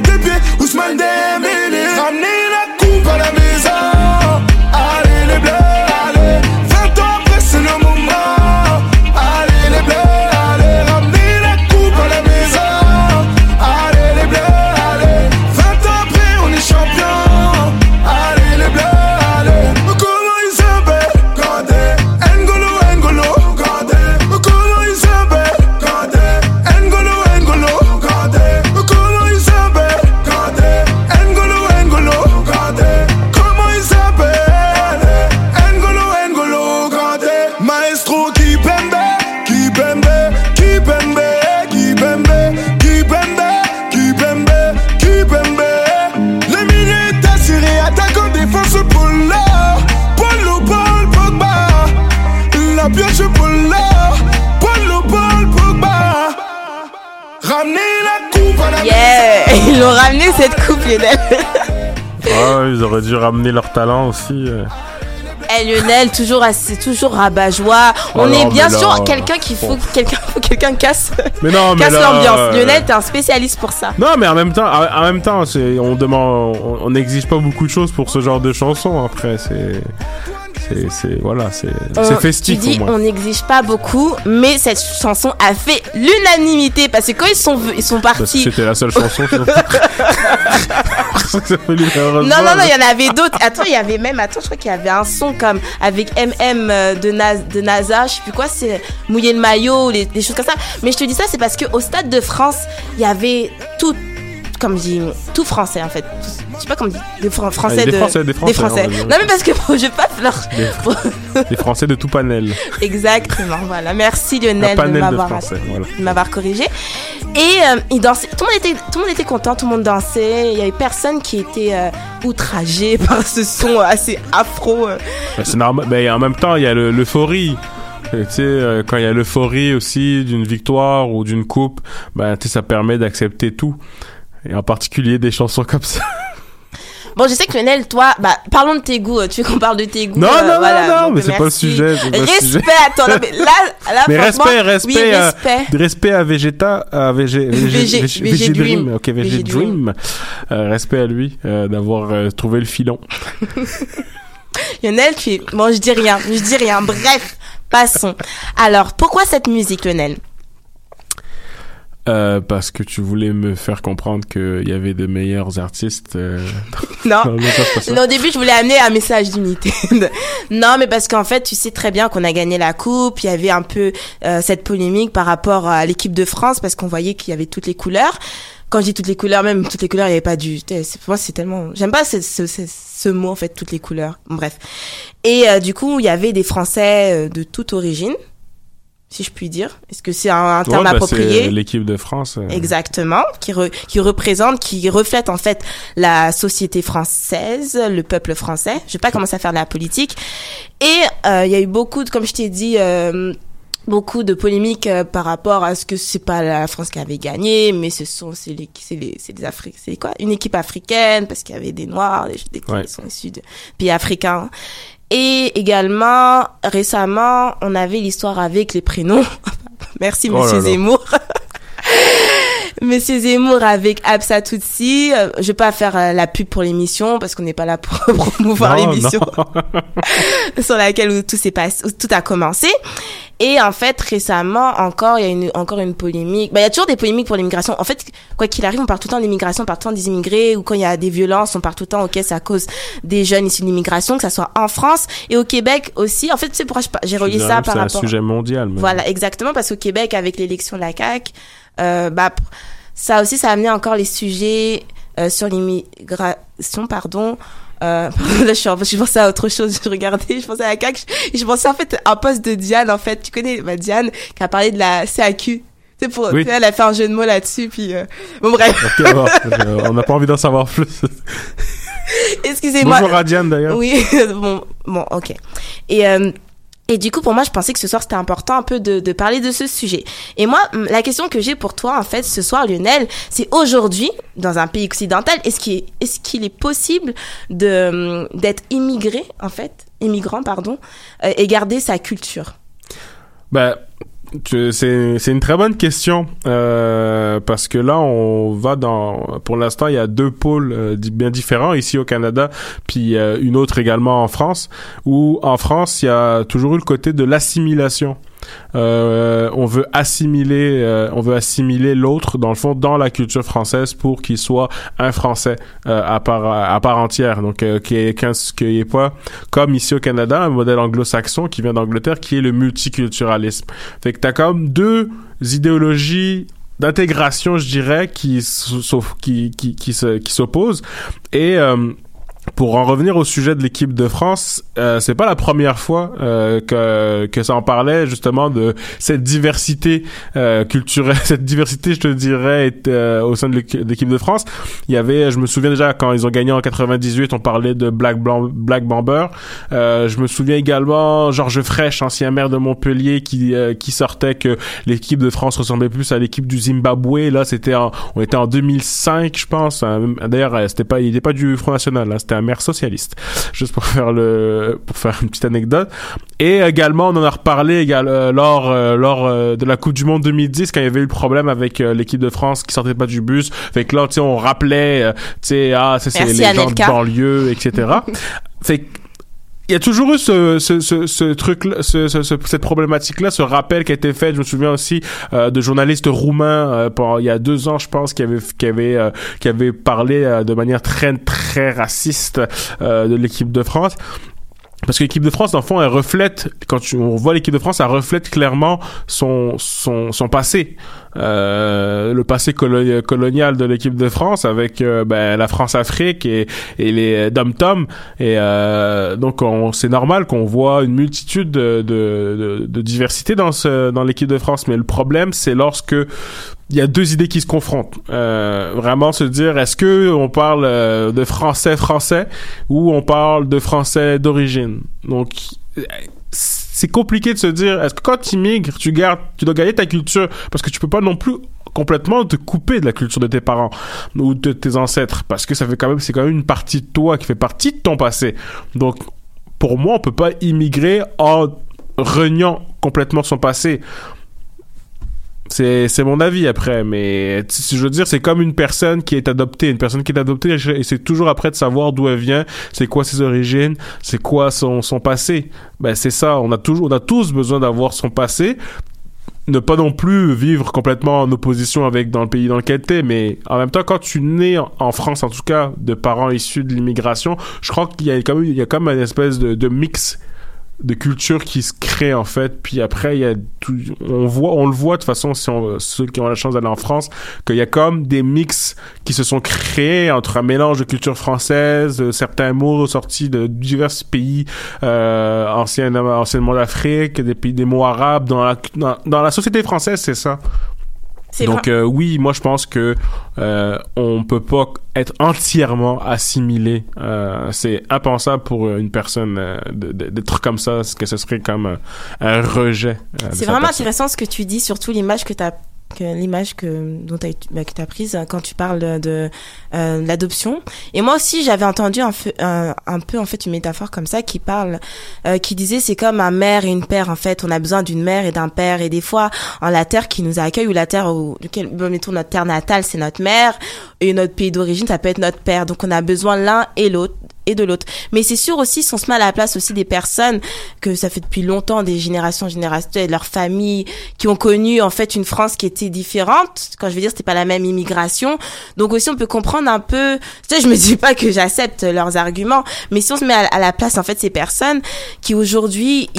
Lionel. Ah, ils auraient dû ramener leur talent aussi. euh. Eh Lionel, toujours assez, toujours rabat-joie. On Oh est non, bien là, sûr quelqu'un qui faut quelqu'un quelqu'un casse, Mais non, mais casse l'ambiance. euh, Lionel, t'es un spécialiste pour ça. Non, mais en même temps, en même temps, on demande, on on n'exige pas beaucoup de choses pour ce genre de chanson. Après, c'est, c'est, voilà, c'est, c'est festif Tu dis, au moins. on n'exige pas beaucoup, mais cette chanson a fait l'unanimité parce que quand ils sont ils sont que partis. c'était la seule chanson. que. Non, non, non, il y en avait d'autres. Attends, il y avait même, attends, je crois qu'il y avait un son comme avec MM euh, de, Nas- de NASA, je sais plus quoi, c'est mouiller le maillot, les, des choses comme ça. Mais je te dis ça, c'est parce qu'au Stade de France, il y avait tout, comme je dis, tout français en fait. Je sais pas comment dit, des Fran- français des de. Français, des Français, va dire. Non, mais parce que je vais pas leur. Des, des Français de tout panel. Exactement, voilà. Merci Lionel de m'avoir Français, voilà. corrigé. Et euh, dansaient, tout le monde était, tout le monde était content, tout le monde dansait. Il y avait personne qui était euh, outragé par ce son assez afro. euh. Ben, c'est normal. Mais en même temps, il y a le- l'euphorie. Euh, Tu sais, euh, quand il y a l'euphorie aussi d'une victoire ou d'une coupe, ben, tu sais, ça permet d'accepter tout. Et en particulier des chansons comme ça. Bon, je sais que Lionel, toi, bah, parlons de tes goûts. Tu veux qu'on parle de tes goûts Non, euh, non, voilà, non, non, donc mais c'est pas le sujet. pas le Respect, sujet. attends, non, mais là, là Mais respect, respect, oui, euh, respect. respect à Vegeta, à VG, VG, VG, VG Dream. ok, VG, Dream. Euh, respect à lui euh, d'avoir euh, trouvé le filon. Lionel, tu es... Bon, je dis rien, je dis rien. Bref, passons. Alors, pourquoi cette musique, Lionel? Euh, parce que tu voulais me faire comprendre qu'il y avait de meilleurs artistes. euh, Non. Non, au début, je voulais amener un message d'unité. non, mais parce qu'en fait, tu sais très bien qu'on a gagné la coupe. Il y avait un peu euh, cette polémique par rapport à l'équipe de France parce qu'on voyait qu'il y avait toutes les couleurs. Quand je dis toutes les couleurs, même toutes les couleurs, il n'y avait pas du. Pour moi, c'est tellement. J'aime pas ce, ce, ce, ce mot en fait, toutes les couleurs. Bref. Et euh, du coup, il y avait des Français euh, de toute origine, si je puis dire. Est-ce que c'est un, un terme Ouais, bah, approprié l'équipe de France. euh, Exactement, qui, re- qui représente, qui reflète en fait la société française, le peuple français. Je vais pas commencer à faire de la politique. Et euh, il y a eu beaucoup, de, comme je t'ai dit, euh, beaucoup de polémiques euh, par rapport à ce que c'est pas la France qui avait gagné, mais ce sont c'est les c'est les c'est des Afriques, c'est quoi? Une équipe africaine parce qu'il y avait des noirs, des, des Ouais. qui sont issus de pays africains. Et également, récemment, on avait l'histoire avec les prénoms. Merci, Oh là monsieur là. Zemmour. Monsieur Zemmour avec Absa Tutsi. Euh, Je vais pas faire euh, la pub pour l'émission parce qu'on n'est pas là pour promouvoir l'émission sur laquelle tout s'est passé, tout a commencé. Et en fait, récemment encore, il y a une, encore une polémique. Bah, il y a toujours des polémiques pour l'immigration. En fait, quoi qu'il arrive, on parle tout le temps d'immigration, on parle tout le temps des immigrés, ou quand il y a des violences, on parle tout le temps, ok, c'est à cause des jeunes issus de l'immigration, que ça soit en France et au Québec aussi. En fait, sais pourquoi j'ai relié ça par C'est un rapport. sujet mondial. même. Voilà, exactement, parce qu'au Québec, avec l'élection de la CAQ, euh, bah, ça aussi, ça a amené encore les sujets euh, sur l'immigration, pardon. Euh, là, je suis en- je pensais à autre chose, je regardais, je pensais à la CAQ, je, je pensais en fait à un poste de Diane, en fait. Tu connais bah, Diane, qui a parlé de la CAQ. Tu sais, pour, Oui. elle a fait un jeu de mots là-dessus, puis euh, bon bref, euh, on n'a pas envie d'en savoir plus. excusez-moi. Bonjour à Diane d'ailleurs. Oui, bon, bon, ok. Et euh, et du coup, pour moi, je pensais que ce soir c'était important un peu de, de parler de ce sujet. Et moi, la question que j'ai pour toi, en fait, ce soir, Lionel, c'est aujourd'hui, dans un pays occidental, est-ce qu'il est, est-ce qu'il est possible de d'être immigré, en fait, immigrant, pardon, euh, et garder sa culture? Tu- c'est une très bonne question euh, parce que là on va dans pour l'instant il y a deux pôles euh, bien différents ici au Canada puis euh, une autre également en France où en France il y a toujours eu le côté de l'assimilation euh, on veut assimiler euh, on veut assimiler l'autre dans le fond dans la culture française pour qu'il soit un français euh, à part entière. Donc euh, qui est qu'un qui est pas comme ici au Canada un modèle anglo-saxon qui vient d'Angleterre qui est le multiculturalisme. Fait que t'as comme deux idéologies d'intégration je dirais qui s'opposent pour en revenir au sujet de l'équipe de France, euh, c'est pas la première fois euh, que que ça en parlait justement de cette diversité euh, culturelle, cette diversité, je te dirais, est, euh, au sein de l'équi- de l'équipe de France. Il y avait, je me souviens déjà quand ils ont gagné en 98, on parlait de Black Blanc, Black Bomber. Euh, je me souviens également Georges Frêche, ancien maire de Montpellier, qui euh, qui sortait que l'équipe de France ressemblait plus à l'équipe du Zimbabwe. Là, c'était on était en 2005, je pense. Euh, D'ailleurs, c'était pas, il était pas du Front National, là, c'était un maire socialiste. Juste pour faire le, pour faire une petite anecdote. Et également, on en a reparlé euh, lors euh, lors euh, de la Coupe du Monde 2010 quand il y avait eu le problème avec l'équipe de France qui sortait pas du bus. Fait que là, tu sais, on rappelait, tu sais, ah, c'est les gens de banlieue, etc. fait que il y a toujours eu ce, ce, ce, ce truc, ce, ce, ce- cette problématique-là, ce rappel qui a été fait. Je me souviens aussi euh, de journalistes roumains euh, pendant- il y a deux ans, je pense, qui avaient qui avaient euh, qui avaient parlé euh, de manière très très raciste euh, de l'équipe de France. Parce que l'équipe de France, dans le fond, elle reflète, quand tu, on voit l'équipe de France, elle reflète clairement son, son, son passé. Euh, le passé colo- colonial de l'équipe de France avec euh, ben, la France-Afrique et, les dom-tom. Et euh, donc, on- c'est normal qu'on voit une multitude de, de, diversité dans, l'équipe de France. Mais le problème, c'est lorsque il y a deux idées qui se confrontent. Vraiment se dire, est-ce que on parle de français français ou on parle de français d'origine? Donc c'est compliqué de se dire, est-ce que quand tu immigres, tu gardes, tu dois garder ta culture? Parce que tu peux pas non plus complètement te couper de la culture de tes parents ou de tes ancêtres parce que ça fait quand même c'est quand même une partie de toi qui fait partie de ton passé. Donc pour moi, on peut pas immigrer en reniant complètement son passé. C'est, mon avis après, mais si je veux dire, c'est comme une personne qui est adoptée. Une personne qui est adoptée, c'est toujours après de savoir d'où elle vient, c'est quoi ses origines, c'est quoi son, son passé. Ben, c'est ça. On a toujours, on a tous besoin d'avoir son passé. Ne pas non plus vivre complètement en opposition avec dans le pays dans lequel t'es, mais en même temps, quand tu nais en, France, en tout cas, de parents issus de l'immigration, je crois qu'il y a quand il y a comme une espèce de, de mix de culture qui se crée en fait. Puis après il y a tout, on voit on le voit de toute façon si on, ceux qui ont la chance d'aller en France qu'il y a comme des mix qui se sont créés entre un mélange de culture française de certains mots sortis de divers pays euh, anciennement d'Afrique des pays des mots arabes dans la dans, la société française c'est ça donc euh, oui, moi je pense que euh, on peut pas être entièrement assimilé. Euh, c'est impensable pour une personne euh, d'être comme ça, parce que ce serait comme un, un rejet. euh, C'est vraiment personne. intéressant ce que tu dis, surtout l'image que tu as que l'image que dont t'as, bah, que prise quand tu parles de, euh, l'adoption. Et moi aussi j'avais entendu un, peu- en fait une métaphore comme ça qui parle euh, qui disait c'est comme un mère et une père en fait. On a besoin d'une mère et d'un père. Et des fois en la terre qui nous accueille ou la terre où mettons notre terre natale c'est notre mère. Et notre pays d'origine ça peut être notre père. Donc on a besoin l'un et l'autre et de l'autre. Mais c'est sûr aussi, si on se met à la place aussi des personnes que ça fait depuis longtemps, des générations, générations, de leurs familles, qui ont connu en fait une France qui était différente. Quand je veux dire, c'était pas la même immigration. Donc aussi, on peut comprendre un peu. Tu sais, je me dis pas que j'accepte leurs arguments, mais si on se met à, la place en fait ces personnes qui aujourd'hui,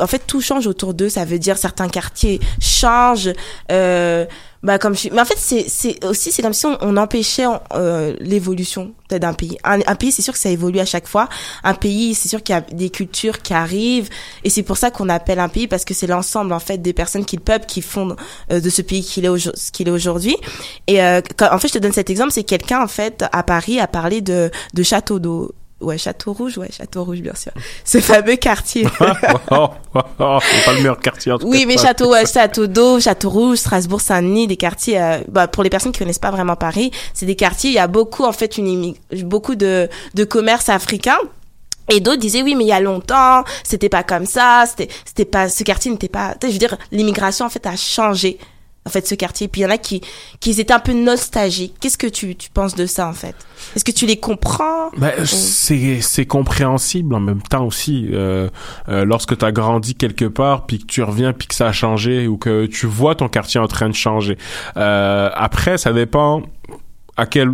en fait, tout change autour d'eux. Ça veut dire certains quartiers changent. Euh, bah comme je... mais en fait c'est c'est aussi c'est comme si on, on empêchait euh, l'évolution d'un pays. Un, un pays c'est sûr que ça évolue à chaque fois. Un pays c'est sûr qu'il y a des cultures qui arrivent. Et c'est pour ça qu'on appelle un pays parce que c'est l'ensemble en fait des personnes qui le peuplent qui font euh, de ce pays qu'il est qu'il est aujourd'hui. Et euh, quand- en fait je te donne cet exemple c'est quelqu'un en fait à Paris a parlé de de château d'eau Ouais, Château Rouge, ouais, Château Rouge, bien sûr. Ce fameux quartier. oh, oh, oh, c'est pas le meilleur quartier en tout Oui, cas. mais Château, ouais, Château d'Eau, Château Rouge, Strasbourg, Saint-Denis, des quartiers. euh, bah, pour les personnes qui connaissent pas vraiment Paris, c'est des quartiers. Il y a beaucoup en fait une beaucoup de de commerce africain. Et d'autres disaient oui mais il y a longtemps c'était pas comme ça c'était c'était pas ce quartier n'était pas je veux dire l'immigration en fait a changé en fait ce quartier. Puis il y en a qui qui étaient un peu nostalgiques. Qu'est-ce que tu tu penses de ça en fait? Est-ce que tu les comprends? Ben, c'est c'est compréhensible en même temps aussi euh, euh, lorsque tu as grandi quelque part puis que tu reviens puis que ça a changé ou que tu vois ton quartier en train de changer. Euh, après ça dépend à quel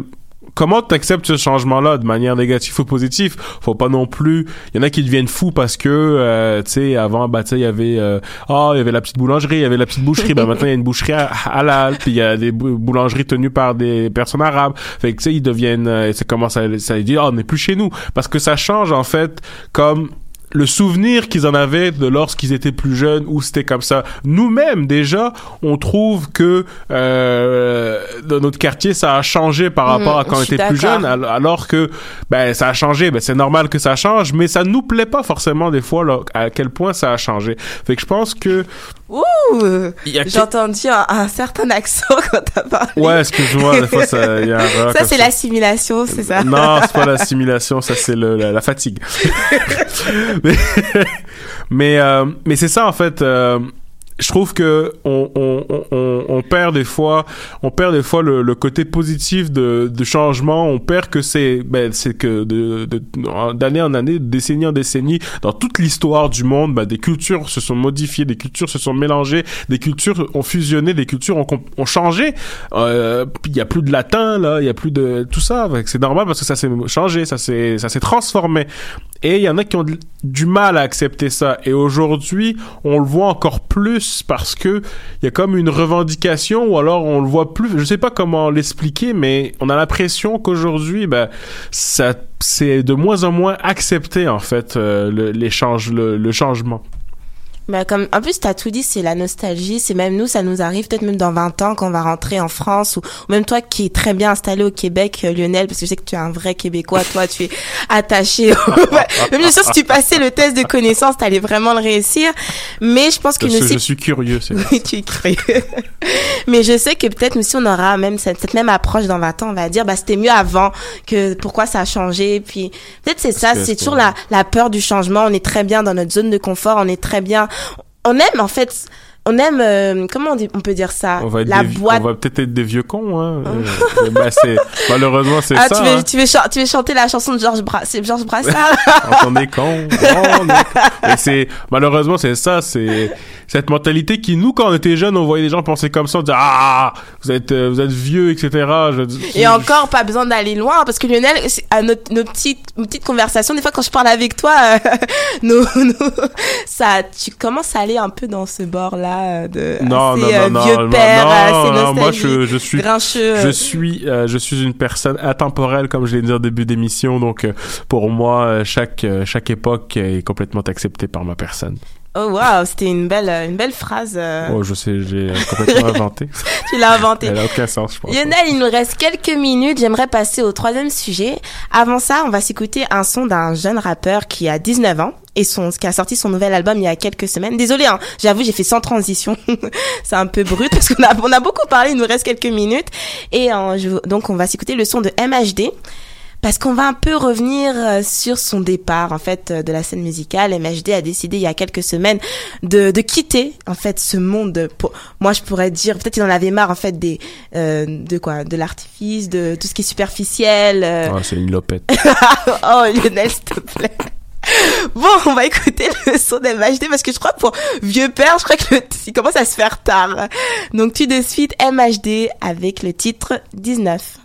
comment t'acceptes ce changement-là de manière négative ou positive? Faut pas non plus. Il y en a qui deviennent fous parce que, euh, tu sais, avant, bah, tu sais, il y avait, euh, ah, il y avait la petite boulangerie, il y avait la petite boucherie. bah maintenant, il y a une boucherie à- halal, puis il y a des bou- boulangeries tenues par des personnes arabes. Fait que tu sais, ils deviennent, euh, ça commence à, ça dit, ah, on n'est plus chez nous, parce que ça change en fait comme le souvenir qu'ils en avaient de lorsqu'ils étaient plus jeunes où c'était comme ça. Nous-mêmes déjà, on trouve que euh, dans notre quartier ça a changé par rapport Mhm, à quand on était plus jeune, al- alors que ben ça a changé. Ben c'est normal que ça change, mais ça nous plaît pas forcément des fois là, à quel point ça a changé. Fait que je pense que Ouh J'ai entendu un, un certain accent quand t'as parlé. ouais, excuse-moi, des fois ça y a un Ça, c'est l'assimilation, c'est ça? Non, c'est pas l'assimilation, ça c'est le, la, la fatigue. mais mais, euh, mais c'est ça en fait. euh, je trouve que on, on, on, on perd des fois, on perd des fois le, le côté positif de, de changement. On perd que c'est, ben, c'est que de, de, d'année en année, de décennie en décennie, dans toute l'histoire du monde, ben, des cultures se sont modifiées, des cultures se sont mélangées, des cultures ont fusionné, des cultures ont, ont changé. Euh, il y a plus de latin là, il y a plus de tout ça. C'est normal parce que ça s'est changé, ça s'est, ça s'est transformé. Et il y en a qui ont du mal à accepter ça. Et aujourd'hui, on le voit encore plus parce que il y a comme une revendication ou alors on le voit plus. Je sais pas comment l'expliquer, mais on a l'impression qu'aujourd'hui, ben, c'est de moins en moins accepté en fait euh, le changement. Bah, comme, en plus, t'as tout dit, c'est la nostalgie. C'est même nous, ça nous arrive peut-être même dans 20 ans quand on va rentrer en France ou, ou même toi qui es très bien installé au Québec, euh, Lionel, parce que je sais que tu es un vrai Québécois. Toi, tu es attaché. au- même bien sûr, si tu passais le test de connaissance, t'allais vraiment le réussir. Mais je pense que nous que je aussi- suis curieux, c'est Oui, tu es curieux. Mais je sais que peut-être nous aussi on aura même cette, cette même approche dans 20 ans. On va dire, bah, c'était mieux avant que pourquoi ça a changé. Puis peut-être c'est ça, c'est- toujours la, la peur du changement. On est très bien dans notre zone de confort. On est très bien. On aime en fait. On aime, euh, comment on, dit- on peut dire ça? On va, La boîte. on va peut-être être des vieux cons. Hein. Euh, ben, c'est, malheureusement, c'est Ah, ça. tu veux, hein. tu veux, chan- tu veux chanter la chanson de Georges Bra c'est Georges Brassard? On est con. On est con. Et c'est malheureusement c'est ça, c'est cette mentalité qui nous quand on était jeunes, on voyait des gens penser comme ça, on disait ah vous êtes euh, vous êtes vieux etc. Je- Et encore, pas besoin d'aller loin, parce que Lionel, à notre, nos petites, nos petites conversations, des fois quand je parle avec toi, euh, nos, nos- ça, tu commences à aller un peu dans ce bord-là euh, de non, assez, non, euh, non, vieux non, père, non, assez non, moi je, je suis grincheux. je suis euh, je suis une personne intemporelle comme je l'ai dit au début d'émission donc euh, pour moi euh, chaque euh, chaque époque est complètement acceptée par ma personne. Oh waouh, c'était une belle, euh, une belle phrase. euh, Oh je sais j'ai euh, complètement inventé. tu l'as inventé. Elle a aucun sens je pense. Lionel, il nous reste quelques minutes. J'aimerais passer au troisième sujet. Avant ça, on va s'écouter un son d'un jeune rappeur qui a 19 ans et son, qui a sorti son nouvel album il y a quelques semaines. Désolée, hein, j'avoue, j'ai fait sans transition. C'est un peu brut parce qu'on a, on a beaucoup parlé. Il nous reste quelques minutes et euh, je- donc on va s'écouter le son de MHD. Parce qu'on va un peu revenir euh, sur son départ en fait euh, de la scène musicale. MHD a décidé il y a quelques semaines de, de quitter en fait ce monde. Pour, moi, je pourrais dire peut-être qu'il en avait marre en fait des euh, de quoi, de l'artifice, de tout ce qui est superficiel. euh. Ah, c'est une lopette. oh Lionel, s'il te plaît. Bon, on va écouter le son d'MHD parce que je crois que pour vieux père, je crois que le, il commence à se faire tard. Donc tout de suite MHD avec le titre 19.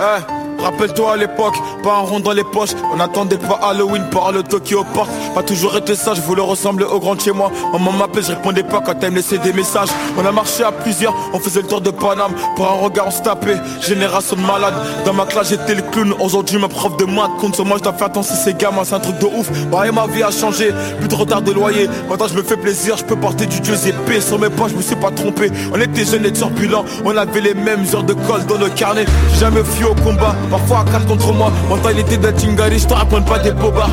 Eh, Rappelle-toi à l'époque, pas un rond dans les poches. On attendait pas Halloween par le Tokyo Park. Pas toujours été ça, je voulais ressembler au grand chez moi. Maman m'appelait, je répondais pas quand elle me laissait des messages. On a marché à plusieurs, on faisait le tour de Paname. Pour un regard, on se tapait. Génération de malades. Dans ma classe, j'étais le clown. Aujourd'hui, ma prof de maths compte sur moi, je dois faire attention, ces gamins, c'est un truc de ouf. Bah, et ma vie a changé, plus de retard de loyer. Maintenant, je me fais plaisir, je peux porter du Dieu épée. Sur mes pas, je me suis pas trompé. On était jeunes et turbulents, on avait les mêmes heures de colle dans le carnet. J'ai jamais fui au combat, fois à 4 contre moi. Mentalité d'un Tingari, je te raconte pas des bobards.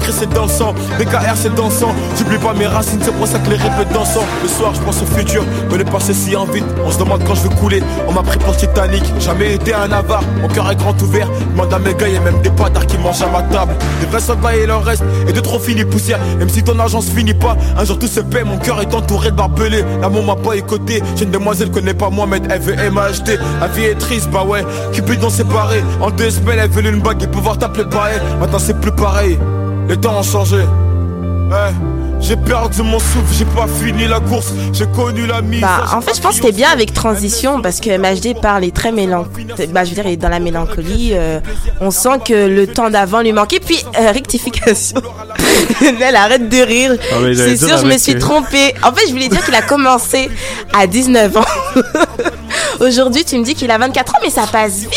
Créé c'est dansant, BKR c'est dansant. J'oublie pas mes racines, c'est pour ça que les répètes dansant. Le soir, je pense au futur, mais le passé si en vite. On se demande quand je vais couler. On m'a pris pour Titanic, jamais été un avare. Mon cœur est grand ouvert, demande à mes gars, y'a même des patards qui mangent à ma table. Des vrais soldats et leur reste, et de trop finis poussière. Même si ton argent se finit pas, un jour tout se paie. Mon cœur est entouré de barbelés. L'amour m'a pas écouté. J'ai une demoiselle connaît pas moi, mais elle veut MHD. La vie est triste, bah ouais. Cupidon séparé. En deux semaines, elle veut une bague et pouvoir t'appeler pareil. Maintenant, c'est plus pareil. Les temps ont changé. Ouais. J'ai perdu mon souffle, j'ai pas fini la course, j'ai connu la mise. Bah, en fait, je pense que c'était bien avec Transition parce que MHD parle est très mélancolique. Bah, je veux dire, il est dans la mélancolie. euh, on sent que le temps d'avant lui manquait. Puis, euh, rectification. Elle arrête de rire. Ah, C'est sûr, je me suis trompée. En fait, je voulais dire qu'il a commencé à 19 ans. Aujourd'hui, tu me dis qu'il a 24 ans, mais ça passe vite.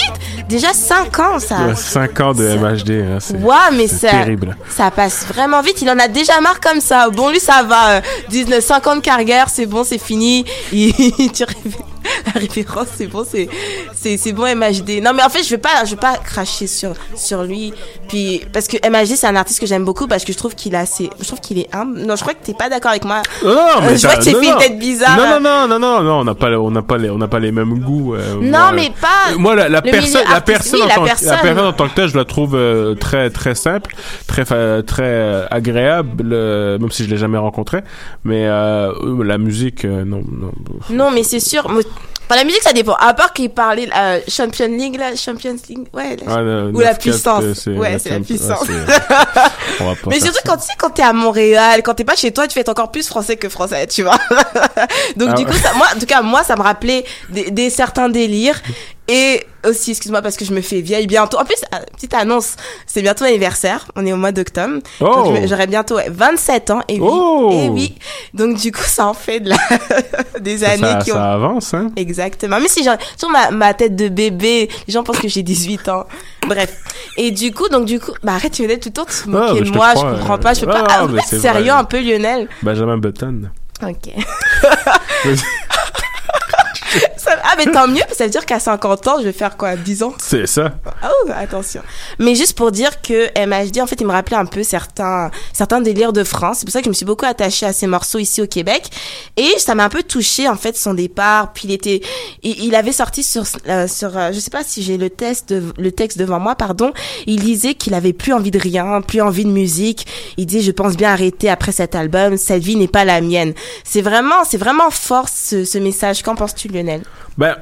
Déjà 5 ans, ça. 5 ans de MHD, hein, c'est mais c'est ça, terrible. ça passe vraiment vite. Il en a déjà marre comme ça. Bon, lui, ça va. euh, 19, 50 carrières, c'est bon, c'est fini. Il, tu la référence, c'est bon, c'est, c'est, c'est bon, MHD. Non, mais en fait, je vais pas, je vais pas cracher sur, sur lui. Puis, parce que MHD, c'est un artiste que j'aime beaucoup parce que je trouve qu'il a assez, je trouve qu'il est humble. Non, je crois que t'es pas d'accord avec moi. Non, non, Euh, je vois que tu non, fait tête bizarre. Non, non, non, non, non, non, on n'a pas, on n'a pas les, on n'a pas les mêmes goûts. euh, Non, moi, mais euh, pas Moi, la, la personne, la personne, oui, en la tant, que- personne. la personne en tant que telle, je la trouve euh, très, très simple, très, très euh, agréable, euh, même si je l'ai jamais rencontré. Mais euh, euh, la musique, euh, non, non. Non, mais c'est sûr. moi- Enfin, la musique, ça dépend. À part qu'il parlait euh, Champion League, là, Champions League, ouais. la- Ah, le- Ou la 9-4, puissance. euh, Ouais, la c'est la puissance. ouais, Mais surtout quand tu sais, quand t'es à Montréal, quand t'es pas chez toi, tu fais encore plus français que français, tu vois. Donc, Ah du ouais. coup, ça, moi, en tout cas, moi, ça me rappelait des, des certains délires. Et aussi, excuse-moi, parce que je me fais vieille bientôt. En plus, euh, petite annonce, c'est bientôt l'anniversaire. On est au mois d'octobre. Oh. J'aurai bientôt ouais, 27 ans. Et oui. Oh. Et oui. Donc, du coup, ça en fait de la, des années ça, qui ont ça avance, hein. Exactement. Mais si j'ai toujours ma, ma tête de bébé, les gens pensent que j'ai 18 ans. Bref. Et du coup, donc du coup, bah arrête, tu venais tout le temps de Ah, moquer mais de te moi, crois, je comprends euh, pas, je peux ah, pas. Ah, mais c'est sérieux vrai. un peu, Lionel? Benjamin Button. Ok. Ça- ah, mais tant mieux, ça veut dire qu'à 50 ans, je vais faire quoi, 10 ans? C'est ça. Oh, attention. Mais juste pour dire que MHD, en fait, il me rappelait un peu certains, certains délires de France. C'est pour ça que je me suis beaucoup attachée à ces morceaux ici au Québec. Et ça m'a un peu touché en fait, son départ. Puis il était, il, il avait sorti sur, euh, sur, euh, je sais pas si j'ai le test, de- le texte devant moi, pardon. Il disait qu'il avait plus envie de rien, plus envie de musique. Il dit, je pense bien arrêter après cet album. Cette vie n'est pas la mienne. C'est vraiment, c'est vraiment fort ce, ce message. Qu'en penses-tu, Lionel? Ben,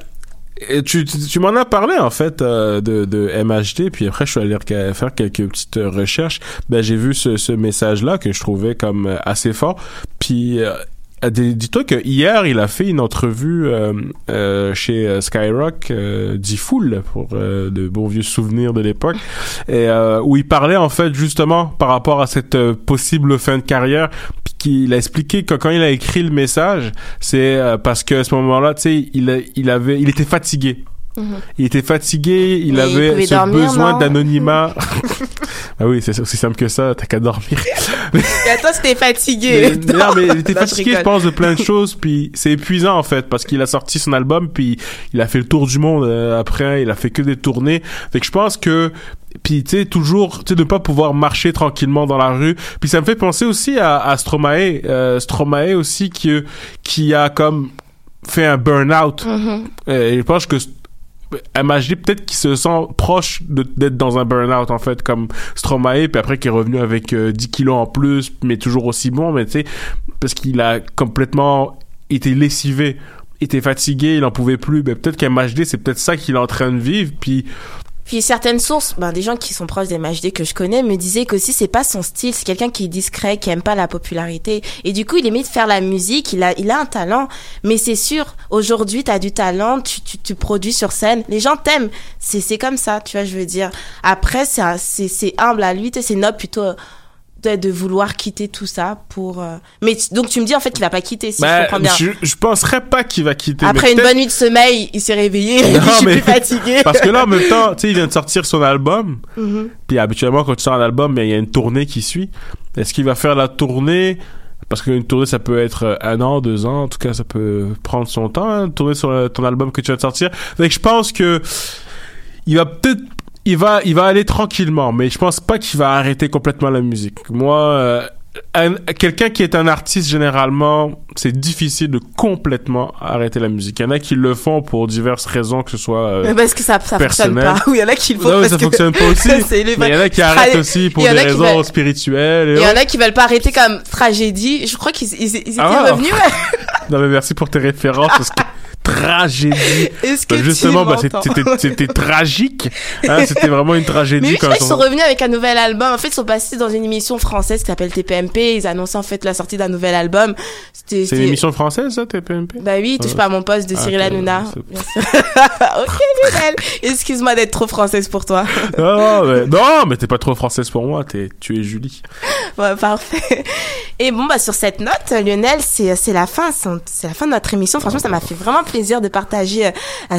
tu, tu, m'en as parlé en fait euh, de, de MHD, puis après je suis allé faire quelques petites recherches. Ben j'ai vu ce, ce message-là que je trouvais comme euh, assez fort. Puis euh, dis-toi que hier il a fait une entrevue euh, euh, chez euh, Skyrock, euh, Fool pour euh, de bons vieux souvenirs de l'époque, et où il parlait en fait justement par rapport à cette possible fin de carrière puis qu'il a expliqué que quand il a écrit le message, c'est parce que à ce moment-là, tu sais, il, il avait, il était fatigué. Il était fatigué, il Mais avait ce dormir, besoin non d'anonymat. ah oui, c'est aussi simple que ça, t'as qu'à dormir. Et à toi, c'était fatigué. Mais- non, mais il était Non, fatigué, je, pense, de plein de choses, puis c'est épuisant en fait, parce qu'il a sorti son album, puis il a fait le tour du monde euh, après, il a fait que des tournées. Fait que je pense que puis tu sais toujours tu sais de pas pouvoir marcher tranquillement dans la rue puis ça me fait penser aussi à, à Stromae euh, Stromae aussi qui qui a comme fait un burn-out Mhm. Euh, et je pense que MHD peut-être qu'il se sent proche d'être dans un burn-out en fait comme Stromae puis après qui est revenu avec euh, 10 kilos en plus mais toujours aussi bon mais tu sais parce qu'il a complètement été lessivé était fatigué il en pouvait plus. Ben peut-être qu'MHD c'est peut-être ça qu'il est en train de vivre puis Puis certaines sources, ben, des gens qui sont proches des MHD que je connais me disaient qu'aussi c'est pas son style, c'est quelqu'un qui est discret, qui aime pas la popularité. Et du coup, il aimait de faire la musique, il a, il a un talent. Mais c'est sûr, aujourd'hui, t'as du talent, tu, tu, tu produis sur scène, les gens t'aiment. C'est, c'est comme ça, tu vois, je veux dire. Après, c'est, c'est, humble à lui, c'est noble plutôt de, vouloir quitter tout ça pour, euh, mais donc tu me dis en fait qu'il va pas quitter, si je ben, comprends bien. je, je penserais pas qu'il va quitter Après une bonne nuit de sommeil, il s'est réveillé, Non, je suis mais- plus fatigué. Parce que là, en même temps, tu sais, il vient de sortir son album. Mhm. Puis habituellement, quand tu sors un album, il y a une tournée qui suit. Est-ce qu'il va faire la tournée? Parce qu'une tournée, ça peut être euh, un an, deux ans. En tout cas, ça peut prendre son temps, hein, tourner sur euh, ton album que tu vas te sortir. Que je pense que il va peut-être il va, il va aller tranquillement, mais je pense pas qu'il va arrêter complètement la musique. Moi, euh, un- quelqu'un qui est un artiste généralement, c'est difficile de complètement arrêter la musique. Il y en a qui le font pour diverses raisons, que ce soit euh, Mais parce que ça, ça fonctionne pas. Oui, il y en a qui le font Non, mais parce ça que- fonctionne pas aussi. Les- mais il y en a qui arrêtent aussi pour des raisons veulent- spirituelles. et Il y en a qui veulent pas arrêter comme tragédie. Je crois qu'ils ils, ils étaient Ah. revenus. ouais. Non mais merci pour tes références parce que tragédie. Que Bah, tu justement, bah, c'était tragique. Hein, c'était vraiment une tragédie Mais quand on- sont revenus avec un nouvel album. En fait, ils sont passés dans une émission française qui s'appelle TPMP. Ils annonçaient en fait la sortie d'un nouvel album. C'est une émission française, ça, TPMP Bah oui, touche pas à mon poste de Ah, Cyril Hanouna. ok, Lionel. Excuse-moi d'être trop française pour toi. Non, mais, non, mais t'es pas trop française pour moi. T'es, tu es Julie. Ouais, parfait. Et bon, bah, sur cette note, Lionel, c'est, la fin, c'est la fin de notre émission. Franchement, ça m'a fait vraiment plaisir de partager euh,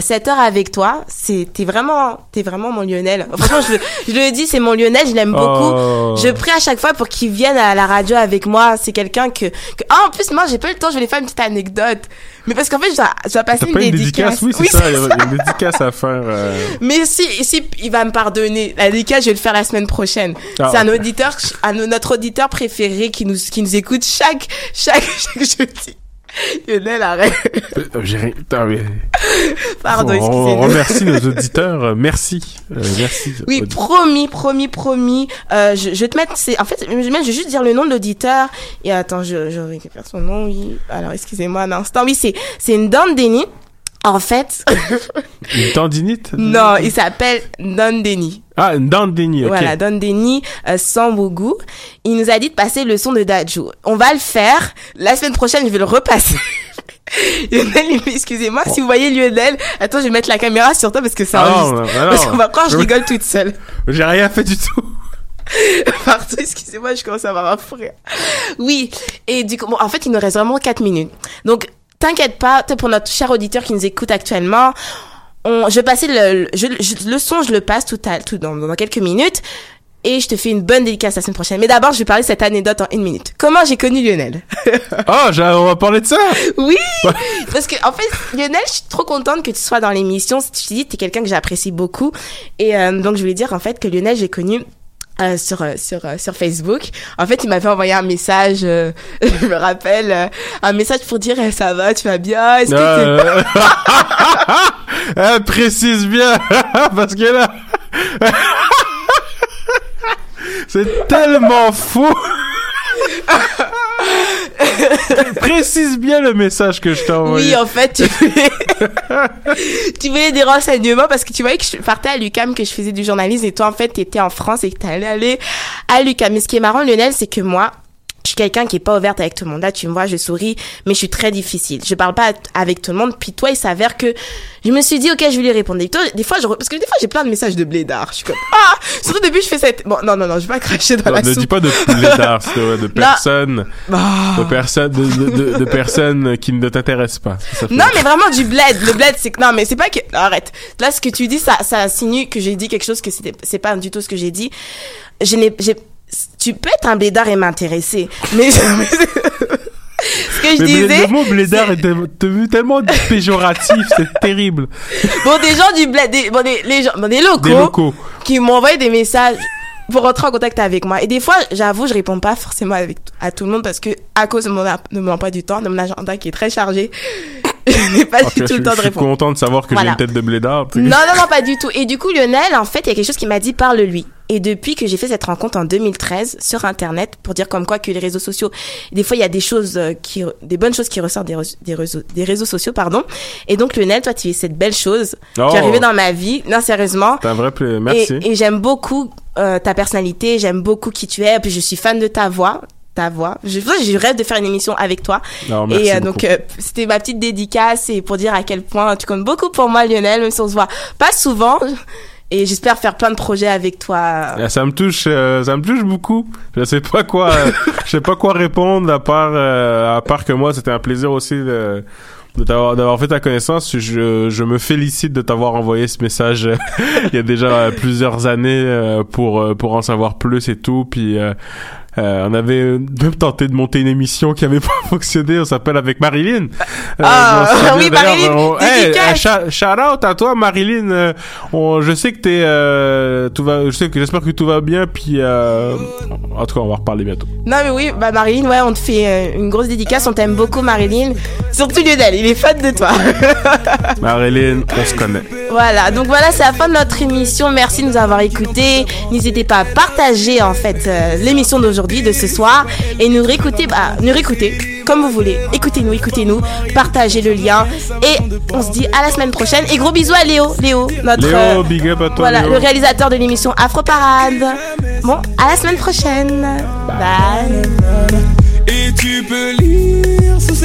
cette heure avec toi. C'est, t'es vraiment, t'es vraiment mon Lionel. Franchement, je, le- je le dis, c'est mon Lionel, je l'aime beaucoup. Oh. Je prie à chaque fois pour qu'il vienne à la radio avec moi. C'est quelqu'un que, que- ah, en plus, moi, j'ai pas eu le temps, je voulais faire une petite anecdote. Mais parce qu'en fait, je dois, je dois passer une pas une dédicace? dédicace, oui, c'est ça. Il y a une dédicace à faire. euh. Mais si, si il va me pardonner, la dédicace, je vais le faire la semaine prochaine. Ah, c'est un ok. auditeur, un, notre auditeur préféré qui nous, qui nous écoute chaque, chaque, chaque jeudi. Lionel, arrête. Euh, j'ai rien- Pardon, on, excusez-moi. on remercie nos auditeurs. euh, Merci. Euh, merci. Oui, promis, promis, promis. Euh, je, je vais te mettre, c'est, en fait, je je vais juste dire le nom de l'auditeur. Et attends, je, je récupère son nom, oui. Alors, excusez-moi un instant. Oui, c'est, c'est une Dandeni. En fait, Une tendinite? Non, il s'appelle Dandeni. Ah, une dandini, ok. Voilà, Don Denis, euh, Sambougou. Il nous a dit de passer le son de Dajou. On va le faire. La semaine prochaine, je vais le repasser. Lionel, excusez-moi, si vous voyez Lionel, attends, je vais mettre la caméra sur toi parce que c'est Ah non, enregistré. non, non. Parce qu'on va croire que je rigole toute seule. J'ai rien fait du tout. Pardon, excusez-moi, je commence à avoir un fou rire. Oui, et du coup, bon, en fait, il nous reste vraiment 4 minutes. Donc, t'inquiète pas, pour notre cher auditeur qui nous écoute actuellement, on, je vais passer le, le- je, je- le son, je le passe tout, à, tout dans, dans quelques minutes. Et je te fais une bonne dédicace la semaine prochaine. Mais d'abord, je vais parler de cette anecdote en une minute. Comment j'ai connu Lionel? Ah, j'ai- on va parler de ça. Oui Parce que, en fait, Lionel, je suis trop contente que tu sois dans l'émission. Je te dis, t'es quelqu'un que j'apprécie beaucoup. Et euh, donc, je voulais dire, en fait, que Lionel, j'ai connu euh, sur euh, sur euh, sur Facebook. En fait, il m'avait envoyé un message, euh, je me rappelle, euh, un message pour dire eh, ça va, tu vas bien, est-ce que Euh, euh, précise bien, parce que là, c'est tellement faux. Précise bien le message que je t'ai envoyé. Oui, en fait, tu voulais, tu voulais des renseignements parce que tu voyais que je partais à l'UCAM, que je faisais du journalisme et toi, en fait, t'étais en France et que t'allais aller à l'UCAM. Mais ce qui est marrant, Lionel, c'est que moi, je suis quelqu'un qui est pas ouverte avec tout le monde. Là, tu me vois, je souris, mais je suis très difficile. Je parle pas avec tout le monde. Puis toi, il s'avère que je me suis dit, ok, je vais lui répondre. Et toi, des fois, je, parce que des fois, j'ai plein de messages de blédard. Je suis comme, ah! Surtout au début, je fais cette, bon, non, non, non, je vais pas cracher dans Non, la ne soupe. dis pas de blédards, c'est vrai, de personnes, de personnes, de, de, de- de personnes qui ne t'intéressent pas. Non, mais vraiment du bled. Le bled, c'est que non, mais c'est pas que. Arrête. Là, ce que tu dis, ça, ça insinue que j'ai dit quelque chose que c'était, c'est pas du tout ce que j'ai dit. Je n'ai, j'ai. Tu peux être un blédard et m'intéresser, mais. ce que je Mais disais. le mot blédard est devenu tellement péjoratif, c'est terrible. Bon, des gens du bled, des, bon, des, les gens, bon, des locaux. Des locaux. Qui envoyé des messages pour rentrer en contact avec moi. Et des fois, j'avoue, je réponds pas forcément avec, à tout le monde parce que, à cause de mon, de mon emploi du temps, de mon agenda qui est très chargé, je n'ai pas du tout je, le temps je de suis répondre. content de savoir que Voilà. j'ai une tête de blédard. puis- Non, non, non, pas du tout. Et du coup, Lionel, en fait, il y a quelque chose qui m'a dit parle-lui. Et depuis que j'ai fait cette rencontre en 2013 sur Internet, pour dire comme quoi que les réseaux sociaux, des fois, il y a des choses euh, qui, des bonnes choses qui ressortent des, réseaux- des, réseaux, des réseaux sociaux, pardon. Et donc, Lionel, toi, tu es cette belle chose Oh. qui est arrivée dans ma vie. Non, sérieusement. C'est un vrai plaisir. Merci. Et, et j'aime beaucoup euh, ta personnalité, j'aime beaucoup qui tu es, puis je suis fan de ta voix. Ta voix. Je, je rêve de faire une émission avec toi. Non, merci et euh, donc, euh, c'était ma petite dédicace et pour dire à quel point tu comptes beaucoup pour moi, Lionel, même si on se voit pas souvent. Et j'espère faire plein de projets avec toi. Ah, Ça me touche, euh, ça me touche beaucoup. Je sais pas quoi, euh, je sais pas quoi répondre à part, euh, à part que moi, c'était un plaisir aussi de, de t'avoir, d'avoir fait ta connaissance. Je, je me félicite de t'avoir envoyé ce message il y a déjà plusieurs années pour, pour en savoir plus et tout. Puis, on avait même tenté de monter une émission qui avait pas fonctionné. On s'appelle avec Marilyn. Euh, Ah, oui, Marilyn, on- Hey, shout- out à toi, Marilyn. Euh, on- je sais que t'es, euh, tout va, je sais que j'espère que tout va bien. Puis, euh, en tout cas, on va reparler bientôt. Non mais oui, bah Marilyn, ouais, on te fait euh, une grosse dédicace, on t'aime beaucoup Marilyn. Surtout Lionel, il est fan de toi. Marilyn, on se connaît. voilà, donc voilà, c'est la fin de notre émission. Merci de nous avoir écoutés. N'hésitez pas à partager en fait euh, l'émission d'aujourd'hui, de ce soir, et nous réécouter, bah, nous réécouter comme vous voulez. Écoutez-nous, écoutez-nous, partagez le lien, et on se dit à la semaine prochaine. Et gros bisous à Léo, Léo, notre Léo, big up à toi. voilà, Léo. le réalisateur de l'émission Afro Parade. Bon, à la semaine prochaine. Bye. Et tu peux lire